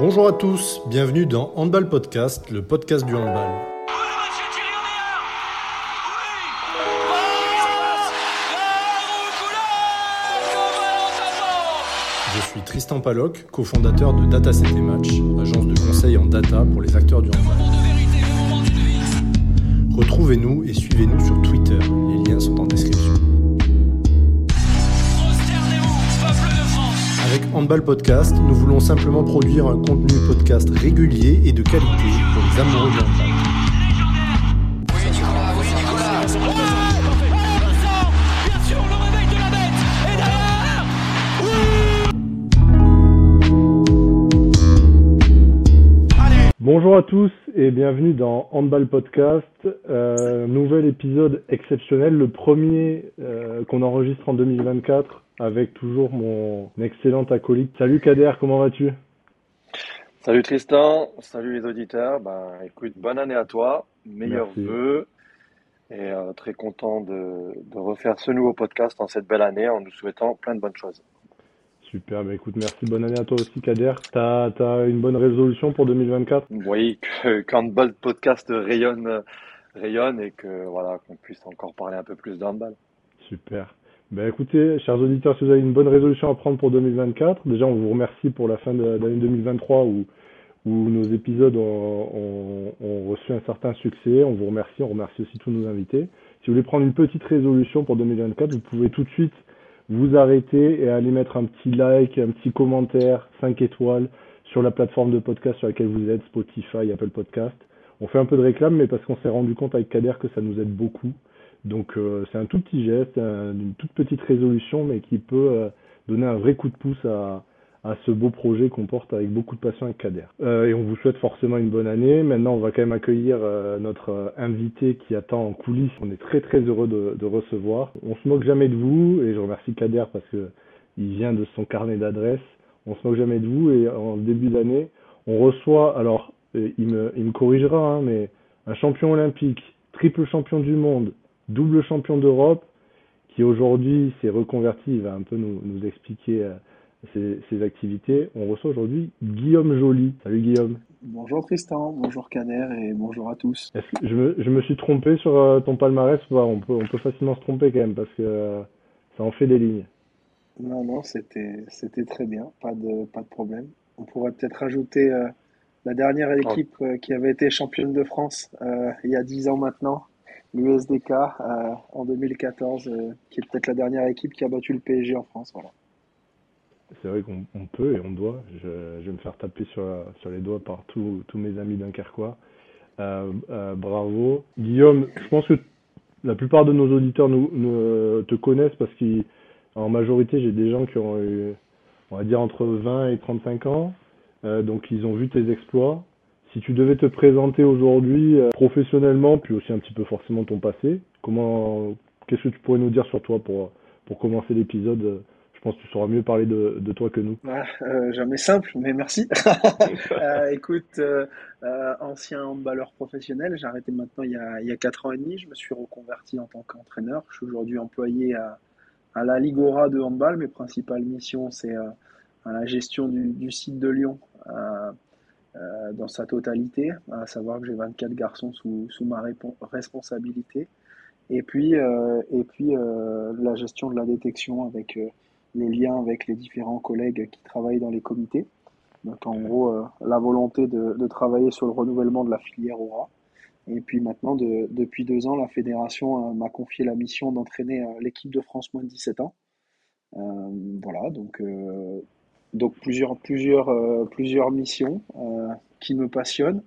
Bonjour à tous, bienvenue dans Handball Podcast, le podcast du handball. Je suis Tristan Paloc, cofondateur de Data et Match, agence de conseil en data pour les acteurs du handball. Retrouvez-nous et suivez-nous sur Twitter, les liens sont en description. Avec Handball Podcast, nous voulons simplement produire un contenu podcast régulier et de qualité pour les amoureux du handball. Bonjour à tous et bienvenue dans Handball Podcast, euh, nouvel épisode exceptionnel, le premier euh, qu'on enregistre en 2024 avec toujours mon excellent acolyte. Salut Kader, comment vas-tu? Salut Tristan, salut les auditeurs. Ben, écoute, bonne année à toi, meilleurs vœux et euh, très content de, de, refaire ce nouveau podcast en cette belle année en nous souhaitant plein de bonnes choses. Super, ben écoute, merci, bonne année à toi aussi Kader. T'as as une bonne résolution pour 2024 Oui, que le podcast rayonne, rayonne et que voilà qu'on puisse encore parler un peu plus d'handball. Super. Ben écoutez, chers auditeurs, si vous avez une bonne résolution à prendre pour 2024, déjà on vous remercie pour la fin de l'année 2023 où, où nos épisodes ont, ont, reçu un certain succès. On vous remercie, on remercie aussi tous nos invités. Si vous voulez prendre une petite résolution pour 2024, vous pouvez tout de suite vous arrêter et aller mettre un petit like, un petit commentaire, 5 étoiles sur la plateforme de podcast sur laquelle vous êtes, Spotify, Apple Podcast. On fait un peu de réclame, mais parce qu'on s'est rendu compte avec Kader que ça nous aide beaucoup. Donc euh, c'est un tout petit geste, une toute petite résolution, mais qui peut euh, donner un vrai coup de pouce à, à ce beau projet qu'on porte avec beaucoup de passion avec Kader. Euh, et on vous souhaite forcément une bonne année. Maintenant, on va quand même accueillir notre invité qui attend en coulisses. On est très très heureux de, recevoir. On se moque jamais de vous et je remercie Kader parce que il vient de son carnet d'adresses. On se moque jamais de vous et en début d'année, on reçoit, alors il me, il me corrigera, hein, mais un champion olympique, triple champion du monde, double champion d'Europe, qui aujourd'hui s'est reconverti, il va un peu nous expliquer euh, ses, activités. On reçoit aujourd'hui Guillaume Joly. Salut Guillaume. Bonjour Tristan, bonjour Caner et bonjour à tous. je, me, je me suis trompé sur euh, ton palmarès on, peut, on peut facilement se tromper quand même parce que euh, ça en fait des lignes. Non, non, c'était très bien, pas de, pas de problème. On pourrait peut-être rajouter la dernière équipe qui avait été championne de France il y a 10 ans maintenant, l'USDK euh, en 2014, euh, qui est peut-être la dernière équipe qui a battu le PSG en France. Voilà. C'est vrai qu'on peut et on doit. Je, vais me faire taper sur, les doigts par tous mes amis dunkerquois. Euh, euh, bravo. Guillaume, je pense que la plupart de nos auditeurs nous, te connaissent parce qu'en majorité, j'ai des gens qui ont eu, on va dire, entre 20 et 35 ans. donc, ils ont vu tes exploits. Si tu devais te présenter aujourd'hui euh, professionnellement, puis aussi un petit peu forcément ton passé, comment, qu'est-ce que tu pourrais nous dire sur toi pour commencer l'épisode je pense que tu sauras mieux parler de, de toi que nous. euh, jamais simple, mais merci. euh, écoute, euh, euh, ancien handballeur professionnel, j'ai arrêté maintenant il y, a, il y a 4 ans et demi. Je me suis reconverti en tant qu'entraîneur. Je suis aujourd'hui employé à, à la Ligora de handball. Mes principales missions, c'est la gestion du, du, site de Lyon, dans sa totalité, à savoir que j'ai 24 garçons sous, sous ma responsabilité. Et puis, et puis la gestion de la détection avec le lien avec les différents collègues qui travaillent dans les comités. Donc en gros, la volonté de, travailler sur le renouvellement de la filière Aura. Et puis maintenant, de, depuis deux ans, la fédération m'a confié la mission d'entraîner l'équipe de France moins de 17 ans. voilà, donc donc plusieurs, plusieurs, euh, plusieurs missions euh, qui me passionnent.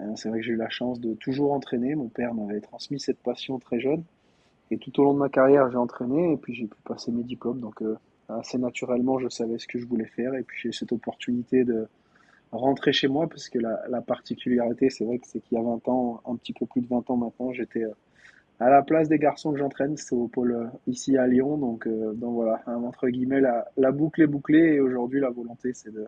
Euh, c'est vrai que j'ai eu la chance de toujours entraîner. Mon père m'avait transmis cette passion très jeune. Et tout au long de ma carrière, j'ai entraîné et puis j'ai pu passer mes diplômes. Donc assez naturellement, je savais ce que je voulais faire. Et puis j'ai cette opportunité de rentrer chez moi parce que la, la particularité, c'est vrai que c'est qu'il y a 20 ans, un petit peu plus de 20 ans maintenant, j'étais à la place des garçons que j'entraîne, c'est au pôle euh, ici à Lyon. Donc, euh, donc voilà, hein, entre guillemets, la, la boucle est bouclée. Et aujourd'hui, la volonté, c'est de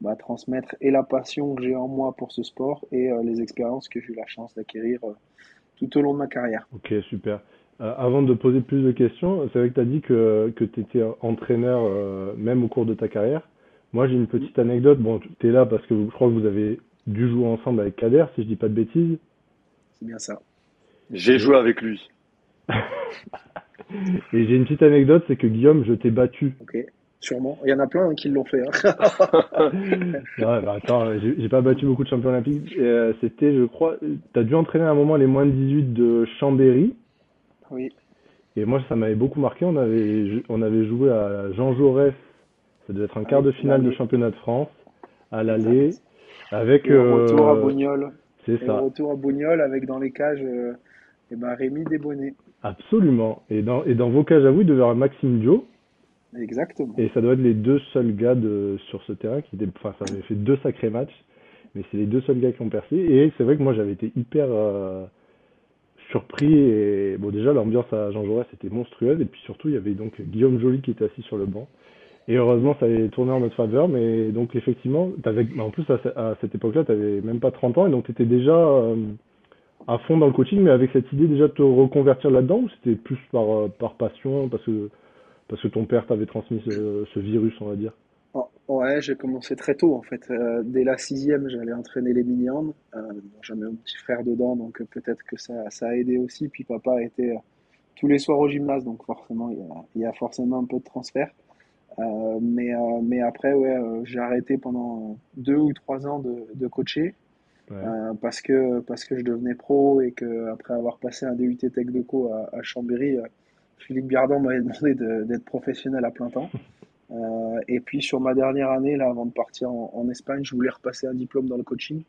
bah, transmettre et la passion que j'ai en moi pour ce sport et euh, les expériences que j'ai eu la chance d'acquérir tout au long de ma carrière. Ok, super. Avant de poser plus de questions, c'est vrai que tu as dit que, que tu étais entraîneur même au cours de ta carrière. Moi, j'ai une petite anecdote. Bon, tu es là parce que je crois que vous avez dû jouer ensemble avec Kader, si je dis pas de bêtises. C'est bien ça. J'ai joué avec lui. Et j'ai une petite anecdote, c'est que Guillaume, je t'ai battu. Ok, sûrement. Il y en a plein hein, qui l'ont fait. Hein. ouais, bah attends, j'ai pas battu beaucoup de champions olympiques. Euh, C'était, je crois, tu as dû entraîner à un moment les moins de 18 de Chambéry. Oui. Et moi, ça m'avait beaucoup marqué. On avait, on avait joué à Jean Jaurès. Ça devait être un quart de finale de championnat de France à l'aller. Avec. Et retour à euh, Bognol. C'est ça. retour à Bognol avec dans les cages euh, eh ben, Rémi Desbonnets. Absolument. Et dans, et dans vos cages à vous, il devait y avoir Maxime Dio. Exactement. Et ça doit être les deux seuls gars de, sur ce terrain qui étaient. Enfin, ça avait fait deux sacrés matchs. Mais c'est les deux seuls gars qui ont percé. Et c'est vrai que moi, j'avais été hyper. Euh, surpris et bon déjà l'ambiance à Jean Jaurès était monstrueuse. Et puis surtout il y avait donc Guillaume Joly qui était assis sur le banc. Et heureusement ça avait tourné en notre faveur. Mais donc effectivement en plus à, cette époque-là tu n'avais même pas 30 ans. Et donc tu étais déjà euh, à fond dans le coaching mais avec cette idée déjà de te reconvertir là-dedans ou c'était plus par, euh, par passion parce que parce que ton père t'avait transmis ce, ce virus on va dire? Ouais, j'ai commencé très tôt en fait. Euh, dès la sixième, j'allais entraîner les mini euh, J'avais un petit frère dedans, donc euh, peut-être que ça, ça, a aidé aussi. Puis papa était tous les soirs au gymnase, donc forcément, il y a, il y a forcément un peu de transfert. mais, mais après, ouais, j'ai arrêté pendant deux ou trois ans de, de coacher. parce que parce que je devenais pro et que après avoir passé un DUT Tech de Co à, à Chambéry, Philippe Gardon m'avait demandé d'être professionnel à plein temps. Euh, et puis sur ma dernière année, là, avant de partir en, Espagne, je voulais repasser un diplôme dans le coaching.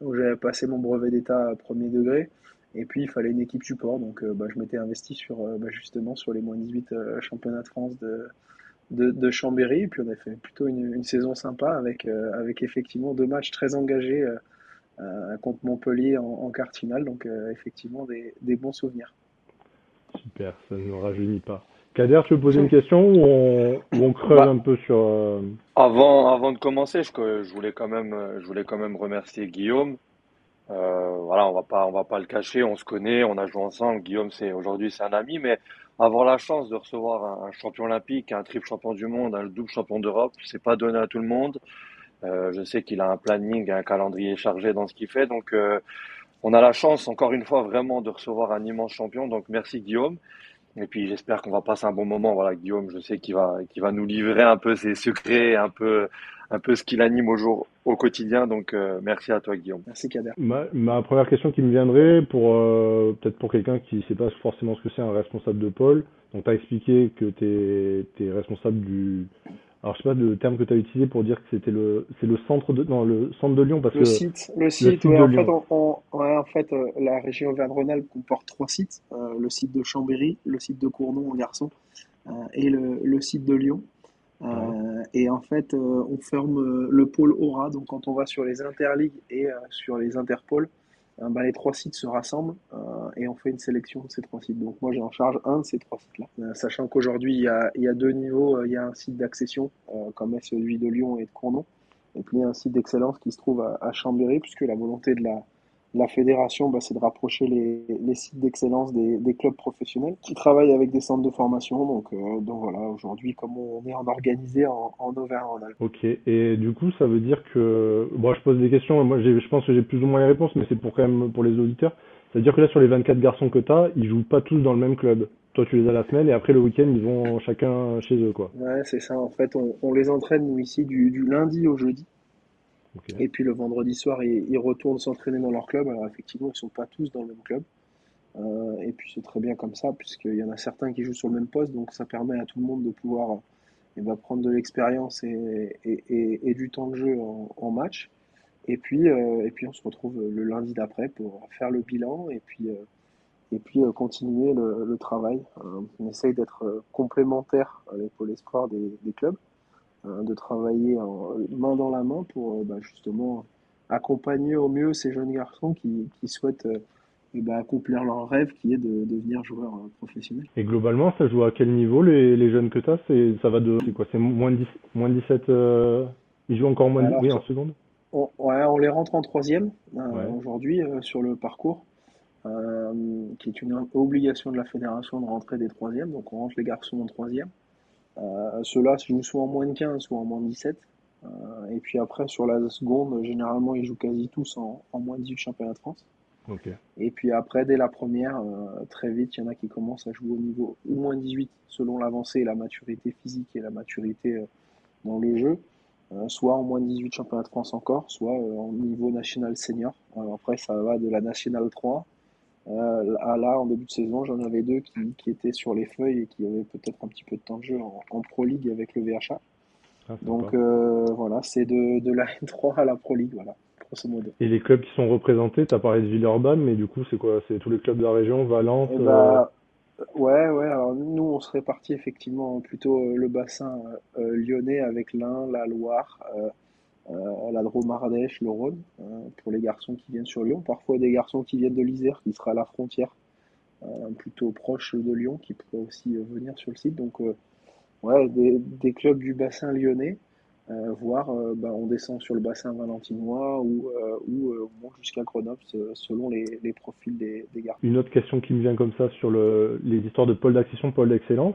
Donc j'avais passé mon brevet d'état premier degré. Et puis il fallait une équipe support. Donc euh, bah, je m'étais investi sur euh, bah, justement sur les moins 18 championnats de France de, de, Chambéry. Et puis on a fait plutôt une, saison sympa avec, avec effectivement deux matchs très engagés contre Montpellier en, en quart finale. Donc effectivement des, des bons souvenirs. Super, ça ne nous rajeunit pas. Kader, tu veux poser une question ou on, on creuse bah, un peu sur. Euh, avant, avant de commencer, je, je, voulais quand même, je voulais quand même remercier Guillaume. Euh, voilà, on va pas, on va pas le cacher, on se connaît, on a joué ensemble. Guillaume, c'est aujourd'hui c'est un ami, mais avoir la chance de recevoir un, champion olympique, un triple champion du monde, un double champion d'Europe, c'est pas donné à tout le monde. Euh, je sais qu'il a un planning, un calendrier chargé dans ce qu'il fait, donc on a la chance, encore une fois, vraiment de recevoir un immense champion. Donc merci Guillaume. Et puis j'espère qu'on va passer un bon moment. Voilà, Guillaume, je sais qu'il va, qu'il va nous livrer un peu ses secrets, un peu, un peu ce qu'il anime au jour, au quotidien. Donc euh, merci à toi, Guillaume. Merci Kader. Ma, ma première question qui me viendrait pour euh, peut-être pour quelqu'un qui ne sait pas forcément ce que c'est un responsable de pôle. Donc tu as expliqué que tu es, responsable du alors je sais pas le terme que tu as utilisé pour dire que c'était le c'est le centre de non le centre de Lyon parce le que site le site, ouais, en, fait, on, en fait euh, la région Auvergne-Rhône-Alpes comporte trois sites euh, le site de Chambéry le site de Cournon en garçon euh, et le, le, site de Lyon. Et en fait on ferme le pôle Aura donc quand on va sur les interligues et sur les interpôles bah, les trois sites se rassemblent euh, et on fait une sélection de ces trois sites. Donc moi j'ai en charge un de ces trois sites-là. Euh, sachant qu'aujourd'hui il y, a, deux niveaux, il y a un site d'accession comme celui de Lyon et de Cournon, et puis il y a un site d'excellence qui se trouve à Chambéry, puisque la volonté de la, la fédération, bah, c'est de rapprocher les, les sites d'excellence des, des, clubs professionnels qui travaillent avec des centres de formation. Donc, euh, donc voilà, aujourd'hui, comme on est en organisé en, en Auvergne-Rhône-Alpes. Ok, et du coup, ça veut dire que. Bon, je pose des questions, moi je pense que j'ai plus ou moins les réponses, mais c'est pour quand même pour les auditeurs. C'est-à-dire que là, sur les 24 garçons que tu as, ils jouent pas tous dans le même club. Toi, tu les as la semaine et après le week-end, ils vont chacun chez eux, quoi. Ouais, c'est ça. En fait, on, on les entraîne, nous, ici, du, du lundi au jeudi. Et puis le vendredi soir, ils, retournent s'entraîner dans leur club. Alors effectivement, ils ne sont pas tous dans le même club. Euh, et puis c'est très bien comme ça, puisqu'il y en a certains qui jouent sur le même poste, donc ça permet à tout le monde de pouvoir eh ben, prendre de l'expérience et, du temps de jeu en, match. Et puis, euh, et puis on se retrouve le lundi d'après pour faire le bilan et puis, euh, et puis continuer le, le travail. on essaye d'être complémentaire avec Pôle Espoir des, des clubs. Hein, de travailler en, main dans la main pour euh, bah, justement accompagner au mieux ces jeunes garçons qui, qui souhaitent euh, eh ben, accomplir leur rêve qui est de, devenir joueur euh, professionnel. Et globalement, ça joue à quel niveau les, les jeunes que tu as c'est, Ça va de. C'est quoi? C'est moins de, 10, moins de 17 Ils jouent encore moins de, oui, en seconde? On, ouais, on les rentre en troisième aujourd'hui sur le parcours. qui est une obligation de la fédération de rentrer des troisièmes, donc on rentre les garçons en troisième. Euh, Ceux-là jouent soit en moins de 15, soit en moins de 17. et puis après, sur la seconde, généralement, ils jouent quasi tous en, moins de 18 championnats de France. Et puis après, dès la première, très vite, il y en a qui commencent à jouer au niveau au moins 18 selon l'avancée et la maturité physique et la maturité dans le jeu. soit en moins de 18 championnats de France encore, soit en niveau national senior. après, ça va de la nationale 3 euh, là, en début de saison, j'en avais deux qui, qui, étaient sur les feuilles et qui avaient peut-être un petit peu de temps de jeu en, Pro League avec le VHA. Ah, Donc euh, voilà, c'est de, de, la N3 à la Pro League, voilà, grosso modo. Et les clubs qui sont représentés, tu as parlé de Villeurbanne, mais du coup, c'est quoi? C'est tous les clubs de la région, Valence eh bah, euh, Ouais, ouais, alors nous, on se répartit effectivement plutôt le bassin lyonnais avec l'Ain, la Loire. Euh, la Drôme Ardèche, le Rhône, euh, pour les garçons qui viennent sur Lyon. Parfois des garçons qui viennent de l'Isère, qui sera à la frontière, euh, plutôt proche de Lyon, qui pourraient aussi venir sur le site. Donc, ouais, des, clubs du bassin lyonnais, voire bah, on descend sur le bassin valentinois ou, on monte jusqu'à Grenoble selon les, profils des, garçons. Une autre question qui me vient comme ça sur le, les histoires de pôle d'accession, pôle d'excellence.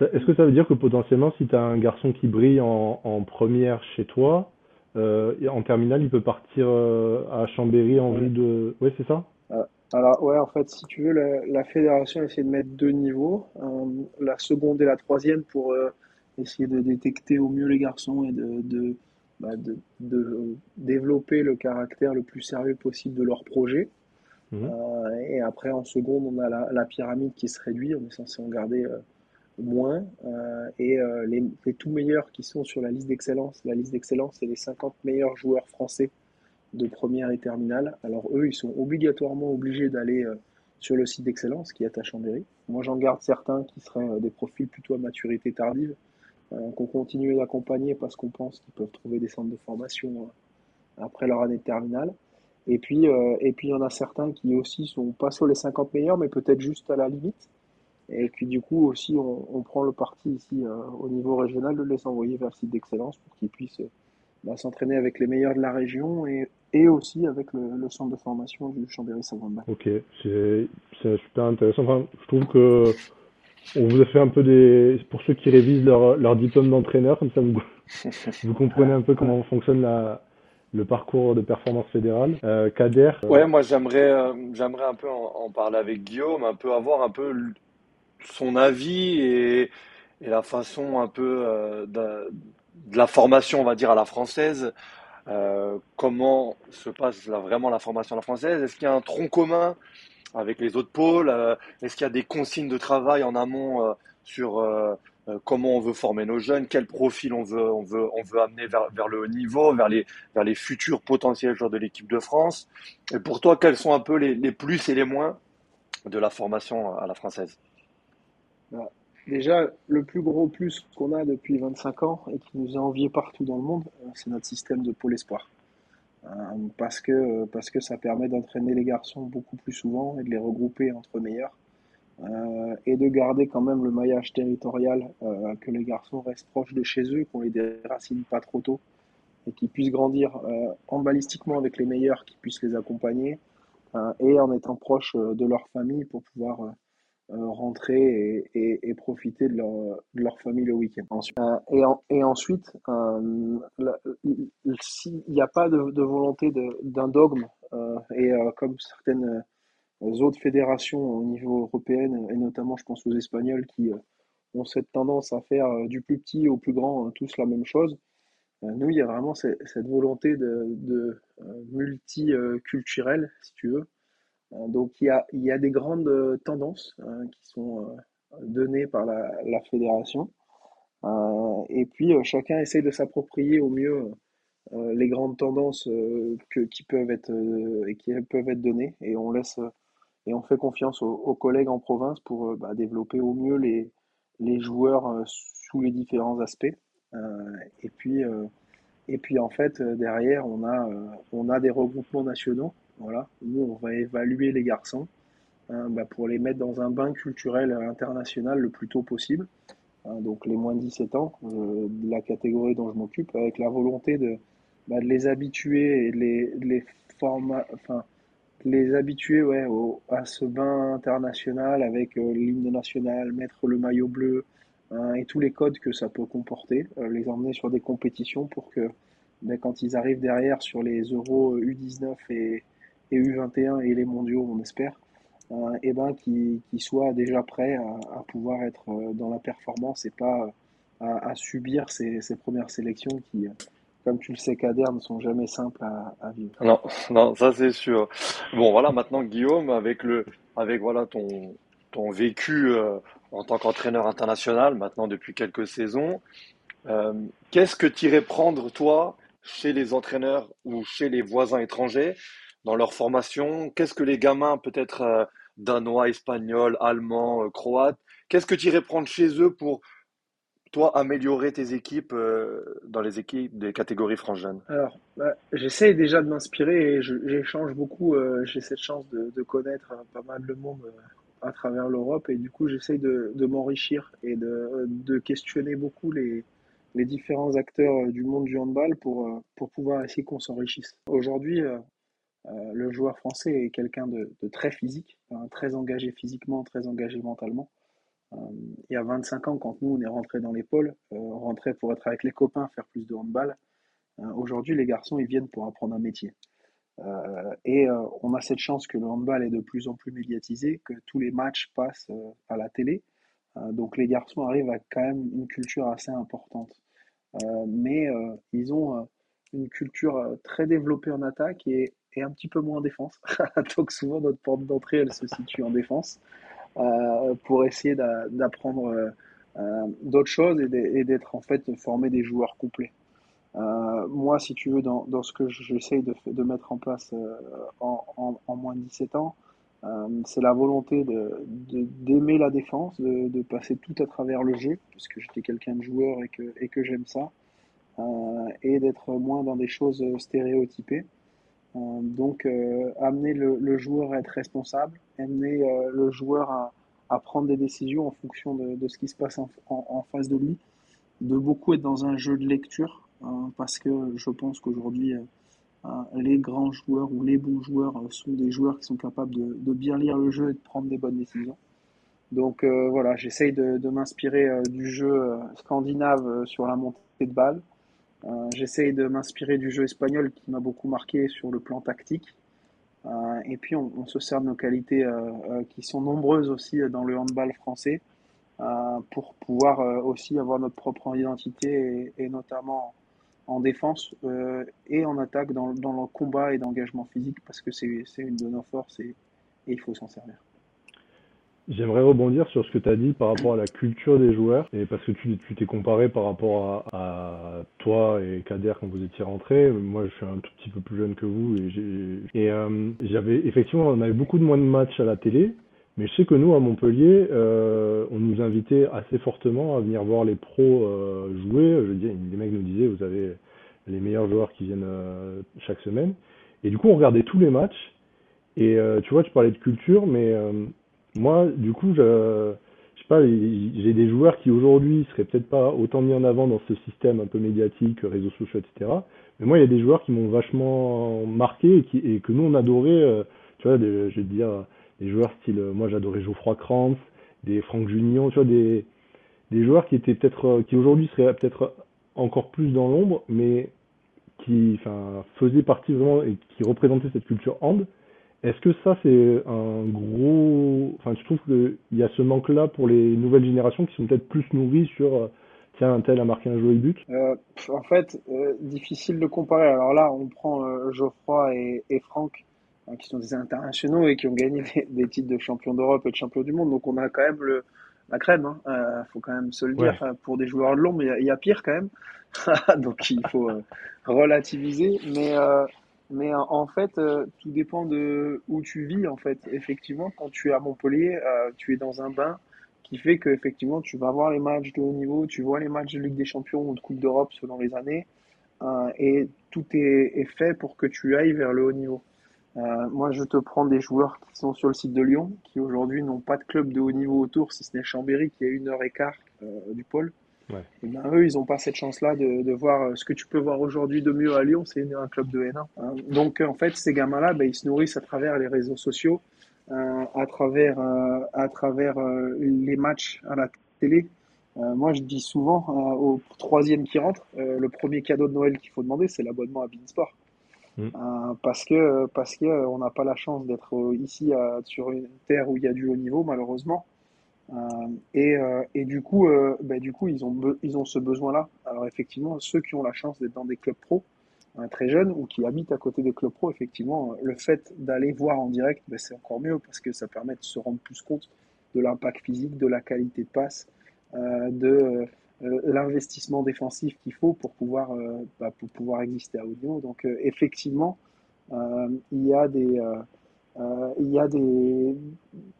Est-ce que ça veut dire que potentiellement, si tu as un garçon qui brille en première chez toi, euh, en terminale, il peut partir euh, à Chambéry en vue de. Oui, c'est ça? Euh, Alors, ouais, en fait, si tu veux, la, fédération essaie de mettre deux niveaux, la seconde et la troisième, pour essayer de détecter au mieux les garçons et de, de, bah, développer le caractère le plus sérieux possible de leur projet. Mmh. et après, en seconde, on a la, la, pyramide qui se réduit. On est censé en garder moins. Euh, et euh, les, les, tout meilleurs qui sont sur la liste d'excellence, la liste d'excellence, c'est les 50 meilleurs joueurs français de première et terminale. Alors eux, ils sont obligatoirement obligés d'aller euh, sur le site d'excellence qui est à Chambéry. Moi, j'en garde certains qui seraient des profils plutôt à maturité tardive, qu'on continue d'accompagner parce qu'on pense qu'ils peuvent trouver des centres de formation après leur année de terminale. Et puis, et puis, il y en a certains qui aussi sont pas sur les 50 meilleurs, mais peut-être juste à la limite. Et puis du coup aussi, on, prend le parti ici euh, au niveau régional de les envoyer vers le site d'excellence pour qu'ils puissent euh, bah, s'entraîner avec les meilleurs de la région et, et aussi avec le, centre de formation du Chambéry-Savonne. Ok, c'est super intéressant. Enfin, je trouve que on vous a fait un peu des... Pour ceux qui révisent leur, leur diplôme d'entraîneur, comme ça vous, vous comprenez un peu comment fonctionne la, le parcours de performance fédérale. Euh, Kader Ouais, moi j'aimerais j'aimerais un peu en, en, parler avec Guillaume, un peu avoir un peu son avis et, la façon un peu euh, de, la formation, on va dire, à la française. Euh, comment se passe vraiment la formation à la française? Est-ce qu'il y a un tronc commun avec les autres pôles? Euh, Est-ce qu'il y a des consignes de travail en amont sur comment on veut former nos jeunes? Quel profil on veut, on veut, on veut amener vers, le haut niveau, vers les, futurs potentiels joueurs de l'équipe de France? Et pour toi, quels sont un peu les plus et les moins de la formation à la française? Bah, déjà, le plus gros plus qu'on a depuis 25 ans et qui nous est envié partout dans le monde, euh, c'est notre système de pôle espoir. Euh, parce, que, parce que ça permet d'entraîner les garçons beaucoup plus souvent et de les regrouper entre meilleurs. Euh, et de garder quand même le maillage territorial, que les garçons restent proches de chez eux, qu'on les déracine pas trop tôt et qu'ils puissent grandir en balistiquement avec les meilleurs, qui puissent les accompagner et en étant proches de leur famille pour pouvoir euh, rentrer et, profiter de leur, famille le week-end. Euh, et, ensuite, euh, s'il n'y a pas de, volonté d'un dogme, et comme certaines autres fédérations au niveau européen, et notamment je pense aux Espagnols qui ont cette tendance à faire du plus petit au plus grand tous la même chose, nous, il y a vraiment cette, volonté de, de multiculturel, si tu veux, euh, donc il y a, il y a des grandes euh, tendances hein, qui sont euh, données par la, la fédération. et puis chacun essaye de s'approprier au mieux les grandes tendances que, qui peuvent être et qui peuvent être données et on laisse et on fait confiance aux, collègues en province pour bah, développer au mieux les, les joueurs sous les différents aspects et puis et puis en fait derrière on a on a des regroupements nationaux voilà, nous, on va évaluer les garçons hein, bah, pour les mettre dans un bain culturel international le plus tôt possible. Hein, donc les moins de 17 ans, euh, de la catégorie dont je m'occupe, avec la volonté de, bah, les habituer et de les, les enfin, les habituer ouais, à ce bain international avec euh, l'hymne national, mettre le maillot bleu, et tous les codes que ça peut comporter, les emmener sur des compétitions pour que ben, quand ils arrivent derrière sur les Euros U19 et, et U21 et les mondiaux, on espère, et ben, qu'ils soient déjà prêts à, pouvoir être dans la performance et pas à, subir ces, ces, premières sélections qui, comme tu le sais, Kader, ne sont jamais simples à, vivre. Non, non, ça c'est sûr. Bon, voilà, maintenant Guillaume, avec le, avec voilà ton, ton vécu euh, en tant qu'entraîneur international, maintenant depuis quelques saisons, euh, qu'est-ce que tu irais prendre toi chez les entraîneurs ou chez les voisins étrangers dans leur formation Qu'est-ce que les gamins, peut-être euh, danois, espagnols, allemands, croates, qu'est-ce que tu irais prendre chez eux pour toi, améliorer tes équipes euh, dans les équipes des catégories franches Alors, bah, j'essaie déjà de m'inspirer et j'échange beaucoup. Euh, j'ai cette chance de, connaître euh, pas mal de monde à travers l'Europe et du coup, j'essaie de, m'enrichir et de, questionner beaucoup les, les différents acteurs du monde du handball pour, pour pouvoir essayer qu'on s'enrichisse. Aujourd'hui, le joueur français est quelqu'un de, très physique, hein, très engagé physiquement, très engagé mentalement. Euh, il y a 25 ans, quand nous, on est rentré dans pôles, euh, on rentrait pour être avec les copains, faire plus de handball. Euh, aujourd'hui, les garçons, ils viennent pour apprendre un métier. et on a cette chance que le handball est de plus en plus médiatisé, que tous les matchs passent à la télé. donc les garçons arrivent à quand même une culture assez importante. mais ils ont une culture très développée en attaque et, et un petit peu moins en défense. donc souvent notre porte d'entrée, elle se situe en défense. Euh, pour essayer d'apprendre euh, euh, d'autres choses et d'être en fait formé des joueurs complets. moi, si tu veux, dans, ce que j'essaye de, mettre en place en, moins de 17 ans, c'est la volonté d'aimer la défense, de, passer tout à travers le jeu, parce que j'étais quelqu'un de joueur et que j'aime ça, et d'être moins dans des choses stéréotypées. Euh, donc, euh, amener le, joueur à être responsable, amener euh, le joueur à, prendre des décisions en fonction de, ce qui se passe en, face de lui, de beaucoup être dans un jeu de lecture, hein, parce que je pense qu'aujourd'hui, les grands joueurs ou les bons joueurs sont des joueurs qui sont capables de, bien lire le jeu et de prendre des bonnes décisions. Donc voilà, j'essaye de, m'inspirer du jeu scandinave sur la montée de balle, euh, j'essaye de m'inspirer du jeu espagnol qui m'a beaucoup marqué sur le plan tactique. Euh, et puis on, se sert de nos qualités euh, qui sont nombreuses aussi dans le handball français pour pouvoir aussi avoir notre propre identité et, notamment en défense et en attaque dans, dans le combat et d'engagement physique parce que c'est une de nos forces et il faut s'en servir. J'aimerais rebondir sur ce que tu as dit par rapport à la culture des joueurs, et parce que tu t'es comparé par rapport à, toi et Kader quand vous étiez rentrés. Moi, je suis un tout petit peu plus jeune que vous, et euh, j'avais effectivement, on avait beaucoup de moins de matchs à la télé, mais je sais que nous, à Montpellier, euh, on nous invitait assez fortement à venir voir les pros euh, jouer. Je dis, les mecs nous disaient, vous avez les meilleurs joueurs qui viennent chaque semaine, et du coup, on regardait tous les matchs. Et tu vois, tu parlais de culture, mais moi, du coup, j'ai des joueurs qui aujourd'hui seraient peut-être pas autant mis en avant dans ce système un peu médiatique, réseaux sociaux, etc. Mais moi, il y a des joueurs qui m'ont vachement marqué et, que nous on adorait. Euh, tu vois, je vais te dire des joueurs style, euh, moi j'adorais Geoffroy Kranz, des Franck Junion, tu vois, des joueurs qui étaient peut-être, euh, qui aujourd'hui seraient peut-être encore plus dans l'ombre, mais qui, faisaient partie vraiment et qui représentaient cette culture hand est-ce que ça, c'est un gros. Enfin, tu trouves qu'il y a ce manque-là pour les nouvelles générations qui sont peut-être plus nourries sur euh, tiens, un tel a marqué un joli but? Euh, En fait, euh, difficile de comparer. Alors là, on prend Geoffroy et, Franck, hein, qui sont des internationaux et qui ont gagné des, titres de champion d'Europe et de champion du monde. Donc on a quand même le, la crème, il hein. faut quand même se le dire, pour des joueurs de mais il y, a pire quand même. Donc il faut relativiser. Mais mais en fait, euh, tout dépend de où tu vis. En fait, effectivement, quand tu es à Montpellier, euh, tu es dans un bain qui fait que effectivement, tu vas voir les matchs de haut niveau, tu vois les matchs de Ligue des Champions ou de Coupe d'Europe selon les années, euh, et tout est, est, fait pour que tu ailles vers le haut niveau. moi, je te prends des joueurs qui sont sur le site de Lyon, qui aujourd'hui n'ont pas de club de haut niveau autour, si ce n'est Chambéry, qui est une heure et quart du pôle. Et ben, eux, ils n'ont pas cette chance-là de, de, voir euh, ce que tu peux voir aujourd'hui de mieux à Lyon, c'est un club de N1. Hein. Donc, en fait, ces gamins-là, ben, ils se nourrissent à travers les réseaux sociaux, euh, à travers, euh, à travers euh, les matchs à la télé. moi, je dis souvent au troisième qui rentre, le premier cadeau de Noël qu'il faut demander, c'est l'abonnement à Beansport. Mm. parce que parce que on n'a pas la chance d'être ici sur une terre où il y a du haut niveau, malheureusement. Et, et du coup, bah, du coup, ils ont ils ont ce besoin-là. Alors effectivement, ceux qui ont la chance d'être dans des clubs pro, très jeunes ou qui habitent à côté des clubs pro, effectivement, le fait d'aller voir en direct, ben, c'est encore mieux parce que ça permet de se rendre plus compte de l'impact physique, de la qualité de passe, euh, de euh, l'investissement défensif qu'il faut pour pouvoir, euh, bah, pour pouvoir exister à haut niveau. Donc effectivement, il y a des... il y a des,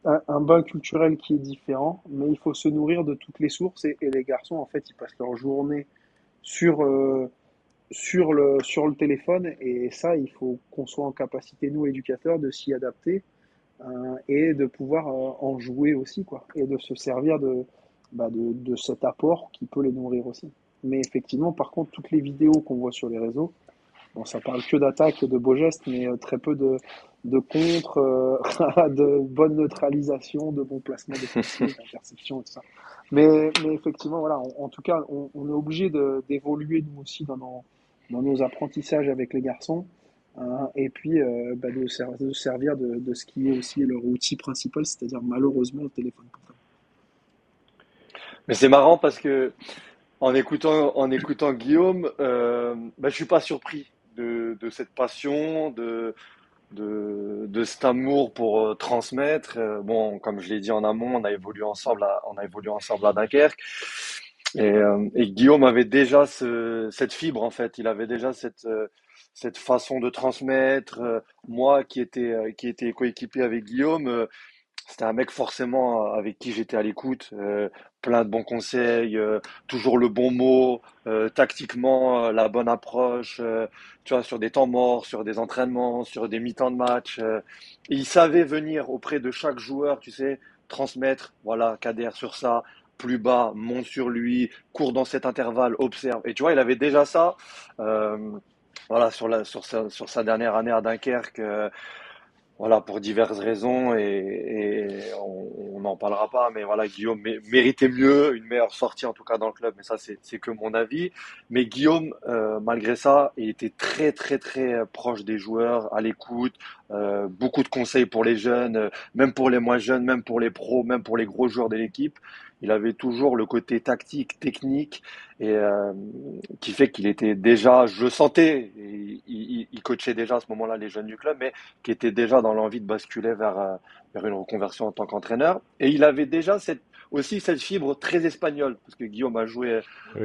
un, bain culturel qui est différent, mais il faut se nourrir de toutes les sources et, les garçons, en fait, ils passent leur journée sur, sur le, sur le téléphone. Et ça, il faut qu'on soit en capacité, nous, éducateurs, de s'y adapter euh, et de pouvoir euh, en jouer aussi, quoi. Et de se servir de, bah, de, de, cet apport qui peut les nourrir aussi. Mais effectivement, par contre, toutes les vidéos qu'on voit sur les réseaux, bon, ça parle que d'attaque et de beaux gestes, mais euh, très peu de, de contre, de bonne neutralisation, de bon placement défensif, d'interception et tout ça. Mais, mais effectivement, voilà, en, tout cas, on, on est obligé d'évoluer nous aussi dans nos, dans nos apprentissages avec les garçons. Hein, et puis euh, bah, de, de, servir de, de, ce qui est aussi leur outil principal, c'est-à-dire malheureusement le téléphone portable. Mais c'est marrant parce que en écoutant, en écoutant Guillaume, euh, bah, je suis pas surpris de, de cette passion, de, de, cet amour pour euh, transmettre. Euh, bon, comme je l'ai dit en amont, on a évolué ensemble à, on a évolué ensemble à Dunkerque. Et, euh, Guillaume avait déjà ce, cette fibre en fait. Il avait déjà cette cette façon de transmettre. Moi, qui était qui était coéquipier avec Guillaume, c'était un mec forcément avec qui j'étais à l'écoute. plein de bons conseils, toujours le bon mot, tactiquement la bonne approche. tu vois, sur des temps morts, sur des entraînements, sur des mi-temps de match. il savait venir auprès de chaque joueur, tu sais, transmettre. Voilà, Kader sur ça plus bas, monte sur lui, court dans cet intervalle, observe. Et tu vois, il avait déjà ça. Euh, voilà, sur, la, sur, sa, dernière année à Dunkerque, euh, voilà, pour diverses raisons, et, on n'en parlera pas, mais voilà, Guillaume méritait mieux, une meilleure sortie en tout cas dans le club, mais ça c'est que mon avis. Mais Guillaume, euh, malgré ça, il était très très très proche des joueurs, à l'écoute, euh, beaucoup de conseils pour les jeunes, même pour les moins jeunes, même pour les pros, même pour les gros joueurs de l'équipe il avait toujours le côté tactique, technique, et euh, qui fait qu'il était déjà, je sentais, il, il, coachait déjà à ce moment-là les jeunes du club, mais qui était déjà dans l'envie de basculer vers, euh, vers une reconversion en tant qu'entraîneur. Et il avait déjà cette, aussi cette fibre très espagnole, parce que Guillaume a joué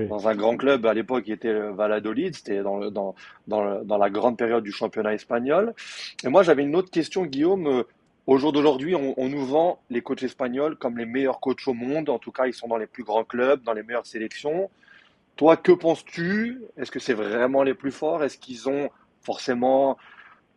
dans un grand club à l'époque qui était Valladolid, c'était dans, dans, dans, dans la grande période du championnat espagnol. Et moi j'avais une autre question, Guillaume euh, au jour d'aujourd'hui, on, nous vend les coachs espagnols comme les meilleurs coachs au monde. En tout cas, ils sont dans les plus grands clubs, dans les meilleures sélections. Toi, que penses-tu? Est-ce que c'est vraiment les plus forts? Est-ce qu'ils ont forcément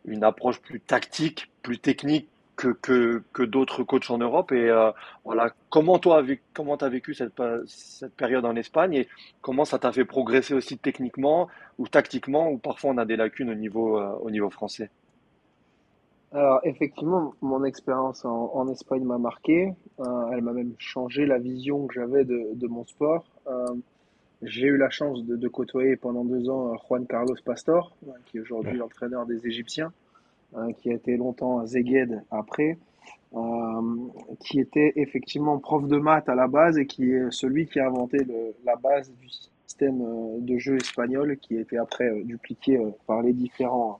une approche plus tactique, plus technique que, que, que d'autres coachs en Europe? Et euh, voilà, comment toi, comment as vécu cette, cette période en Espagne? Et comment ça t'a fait progresser aussi techniquement ou tactiquement, ou parfois on a des lacunes au niveau, euh, au niveau français? Alors effectivement, mon expérience en, Espagne m'a marqué. Euh, elle m'a même changé la vision que j'avais de, de, mon sport. Euh, j'ai eu la chance de, de, côtoyer pendant deux ans euh, Juan Carlos Pastor, qui est aujourd'hui l'entraîneur des Égyptiens, euh, qui a été longtemps à Zeged après, qui était effectivement prof de maths à la base et qui est celui qui a inventé le, la base du système de jeu espagnol, qui a été après dupliqué par les différents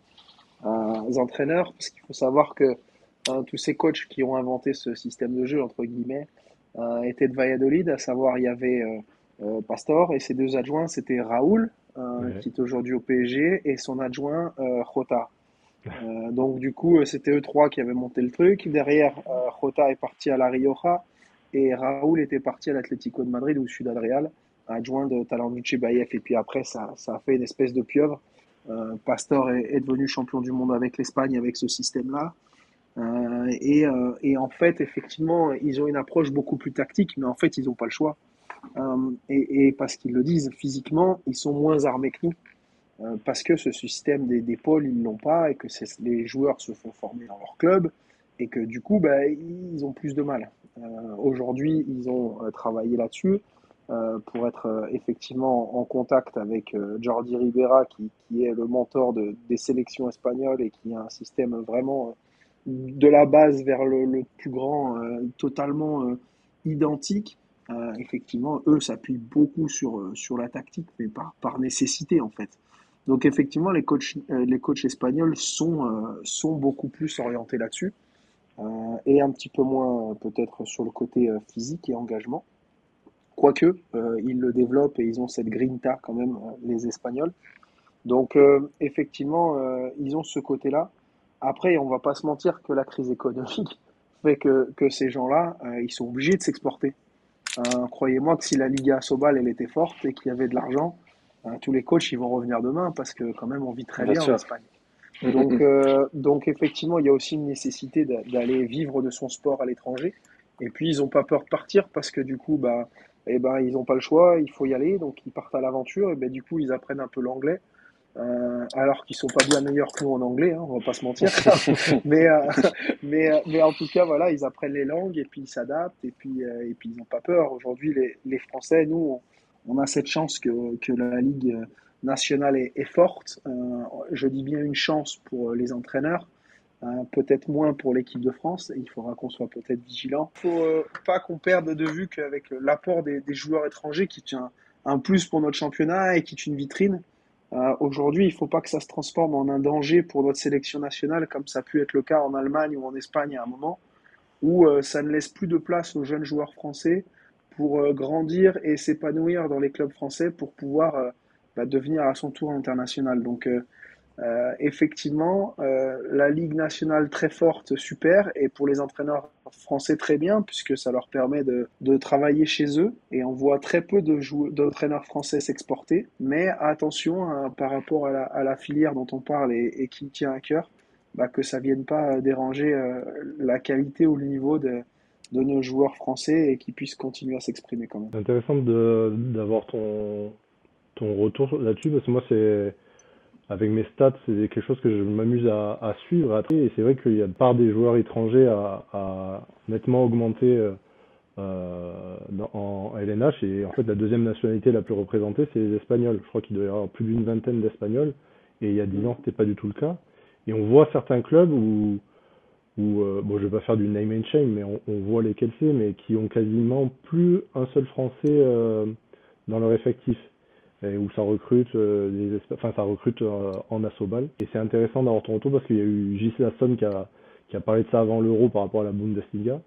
entraîneurs, parce qu'il faut savoir que euh, tous ces coachs qui ont inventé ce système de jeu, entre guillemets, euh, étaient de Valladolid, à savoir il y avait Pastor et ses deux adjoints, c'était Raoul, qui est aujourd'hui au PSG, et son adjoint Jota. donc du coup, c'était eux trois qui avaient monté le truc. Derrière, Jota est parti à La Rioja et Raoul était parti à l'Atlético de Madrid ou Ciudad Real, adjoint de Talanducci Bayef. Et puis après, ça, ça a fait une espèce de pieuvre. Euh, Pastor est, devenu champion du monde avec l'Espagne avec ce système-là. Euh, et, euh, et, en fait, effectivement, ils ont une approche beaucoup plus tactique, mais en fait, ils n'ont pas le choix. et, parce qu'ils le disent, physiquement, ils sont moins armés que nous. parce que ce système des, des pôles, ils ne l'ont pas, et que les joueurs se font former dans leur club, et que du coup, bah, ils ont plus de mal. Aujourd'hui, ils ont travaillé là-dessus. Pour être effectivement en contact avec Jordi Ribera, qui, est le mentor de, des sélections espagnoles et qui a un système vraiment de la base vers le, plus grand, totalement identique. effectivement, eux s'appuient beaucoup sur, sur la tactique, mais par, par nécessité en fait. Donc effectivement, les coachs, euh, les coachs espagnols sont, euh, sont beaucoup plus orientés là-dessus euh, et un petit peu moins peut-être sur le côté physique et engagement. Quoique, ils le développent et ils ont cette grinta quand même, les Espagnols. Donc effectivement, ils ont ce côté-là. Après, on va pas se mentir que la crise économique fait que, que ces gens-là, ils sont obligés de s'exporter. Croyez-moi que si la Liga Sobal elle était forte et qu'il y avait de l'argent, Hein, tous les coachs ils vont revenir demain parce que quand même on vit très bien, en Espagne. Donc. Euh, donc effectivement, il y a aussi une nécessité d'aller vivre de son sport à l'étranger. Et puis ils n'ont pas peur de partir parce que du coup, bah, eh ben, ils n'ont pas le choix, il faut y aller, donc ils partent à l'aventure. Et ben, du coup, ils apprennent un peu l'anglais. Euh, alors qu'ils sont pas bien meilleurs que nous en anglais, hein, on va pas se mentir. mais, euh, mais, euh, mais en tout cas, voilà, ils apprennent les langues et puis ils s'adaptent et puis, euh, et puis ils n'ont pas peur. Aujourd'hui, les, les Français, nous, on a cette chance que, que la Ligue nationale est, est forte. Euh, je dis bien une chance pour les entraîneurs, euh, peut-être moins pour l'équipe de France. il faudra qu'on soit peut-être vigilant. Il ne faut euh, pas qu'on perde de vue qu'avec l'apport des, joueurs étrangers, qui est un, plus pour notre championnat et qui est une vitrine, aujourd'hui, il ne faut pas que ça se transforme en un danger pour notre sélection nationale, comme ça a pu être le cas en Allemagne ou en Espagne à un moment, où ça ne laisse plus de place aux jeunes joueurs français pour euh, grandir et s'épanouir dans les clubs français pour pouvoir euh, bah, devenir à son tour international. Donc euh, effectivement, euh, la Ligue nationale très forte, super, et pour les entraîneurs français très bien, puisque ça leur permet de, de travailler chez eux, et on voit très peu de d'entraîneurs français s'exporter, mais attention hein, par rapport à la, filière dont on parle et, qui tient à cœur, bah, que ça vienne pas déranger euh, la qualité ou le niveau de, de nos joueurs français et qui puissent continuer à s'exprimer quand même. Intéressant d'avoir ton, ton retour là-dessus parce que moi, c'est avec mes stats, c'est quelque chose que je m'amuse à, à, suivre. Et c'est vrai qu'il y a de part des joueurs étrangers à, à nettement augmenter euh, euh en LNH. Et en fait, la deuxième nationalité la plus représentée, c'est les Espagnols. Je crois qu'il doit y avoir plus d'une vingtaine d'Espagnols. Et il y a dix ans, c'était pas du tout le cas. Et on voit certains clubs où euh, bon, je vais pas faire du name and shame, mais on, on voit lesquels c'est, mais qui ont quasiment plus un seul Français dans leur effectif, où ça recrute, euh, des enfin euh, en assobal. Et c'est intéressant d'avoir ton retour parce qu'il y a eu J.C. Qui a, parlé de ça avant l'Euro par rapport à la Bundesliga.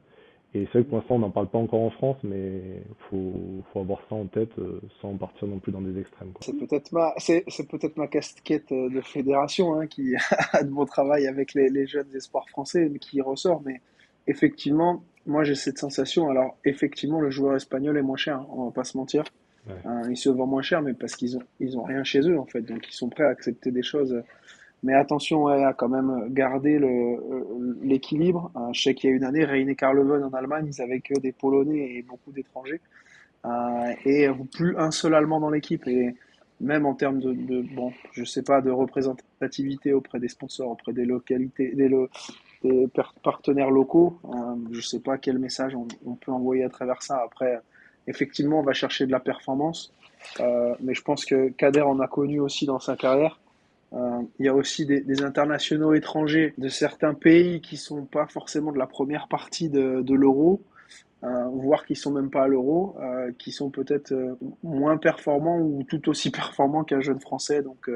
Et c'est vrai que pour l'instant, on n'en parle pas encore en France, mais faut, faut avoir ça en tête euh, sans partir non plus dans des extrêmes. C'est peut-être ma, c'est, peut-être ma casquette euh, de fédération hein, qui a de mon travail avec les, les jeunes espoirs français qui ressort, mais effectivement, moi j'ai cette sensation. Alors effectivement, le joueur espagnol est moins cher, hein, on va pas se mentir. Ouais. Hein, il se vend moins cher, mais parce qu'ils ont, ils ont rien chez eux en fait, donc ils sont prêts à accepter des choses mais attention à quand même garder euh, l'équilibre. Le, je sais qu'il y a une année, Reine et Karleuven en Allemagne, ils avaient que des Polonais et beaucoup d'étrangers. Euh, et plus un seul Allemand dans l'équipe. Et même en termes de, bon, je sais pas, de représentativité auprès des sponsors, auprès des localités, des partenaires locaux, euh, je sais pas quel message on, on, peut envoyer à travers ça. Après, effectivement, on va chercher de la performance. Euh, mais je pense que Kader en a connu aussi dans sa carrière. Euh, il y a aussi des, internationaux étrangers de certains pays qui sont pas forcément de la première partie de, l'euro, euh, voire qui sont même pas à l'euro, qui sont peut-être moins performants ou tout aussi performants qu'un jeune français. Donc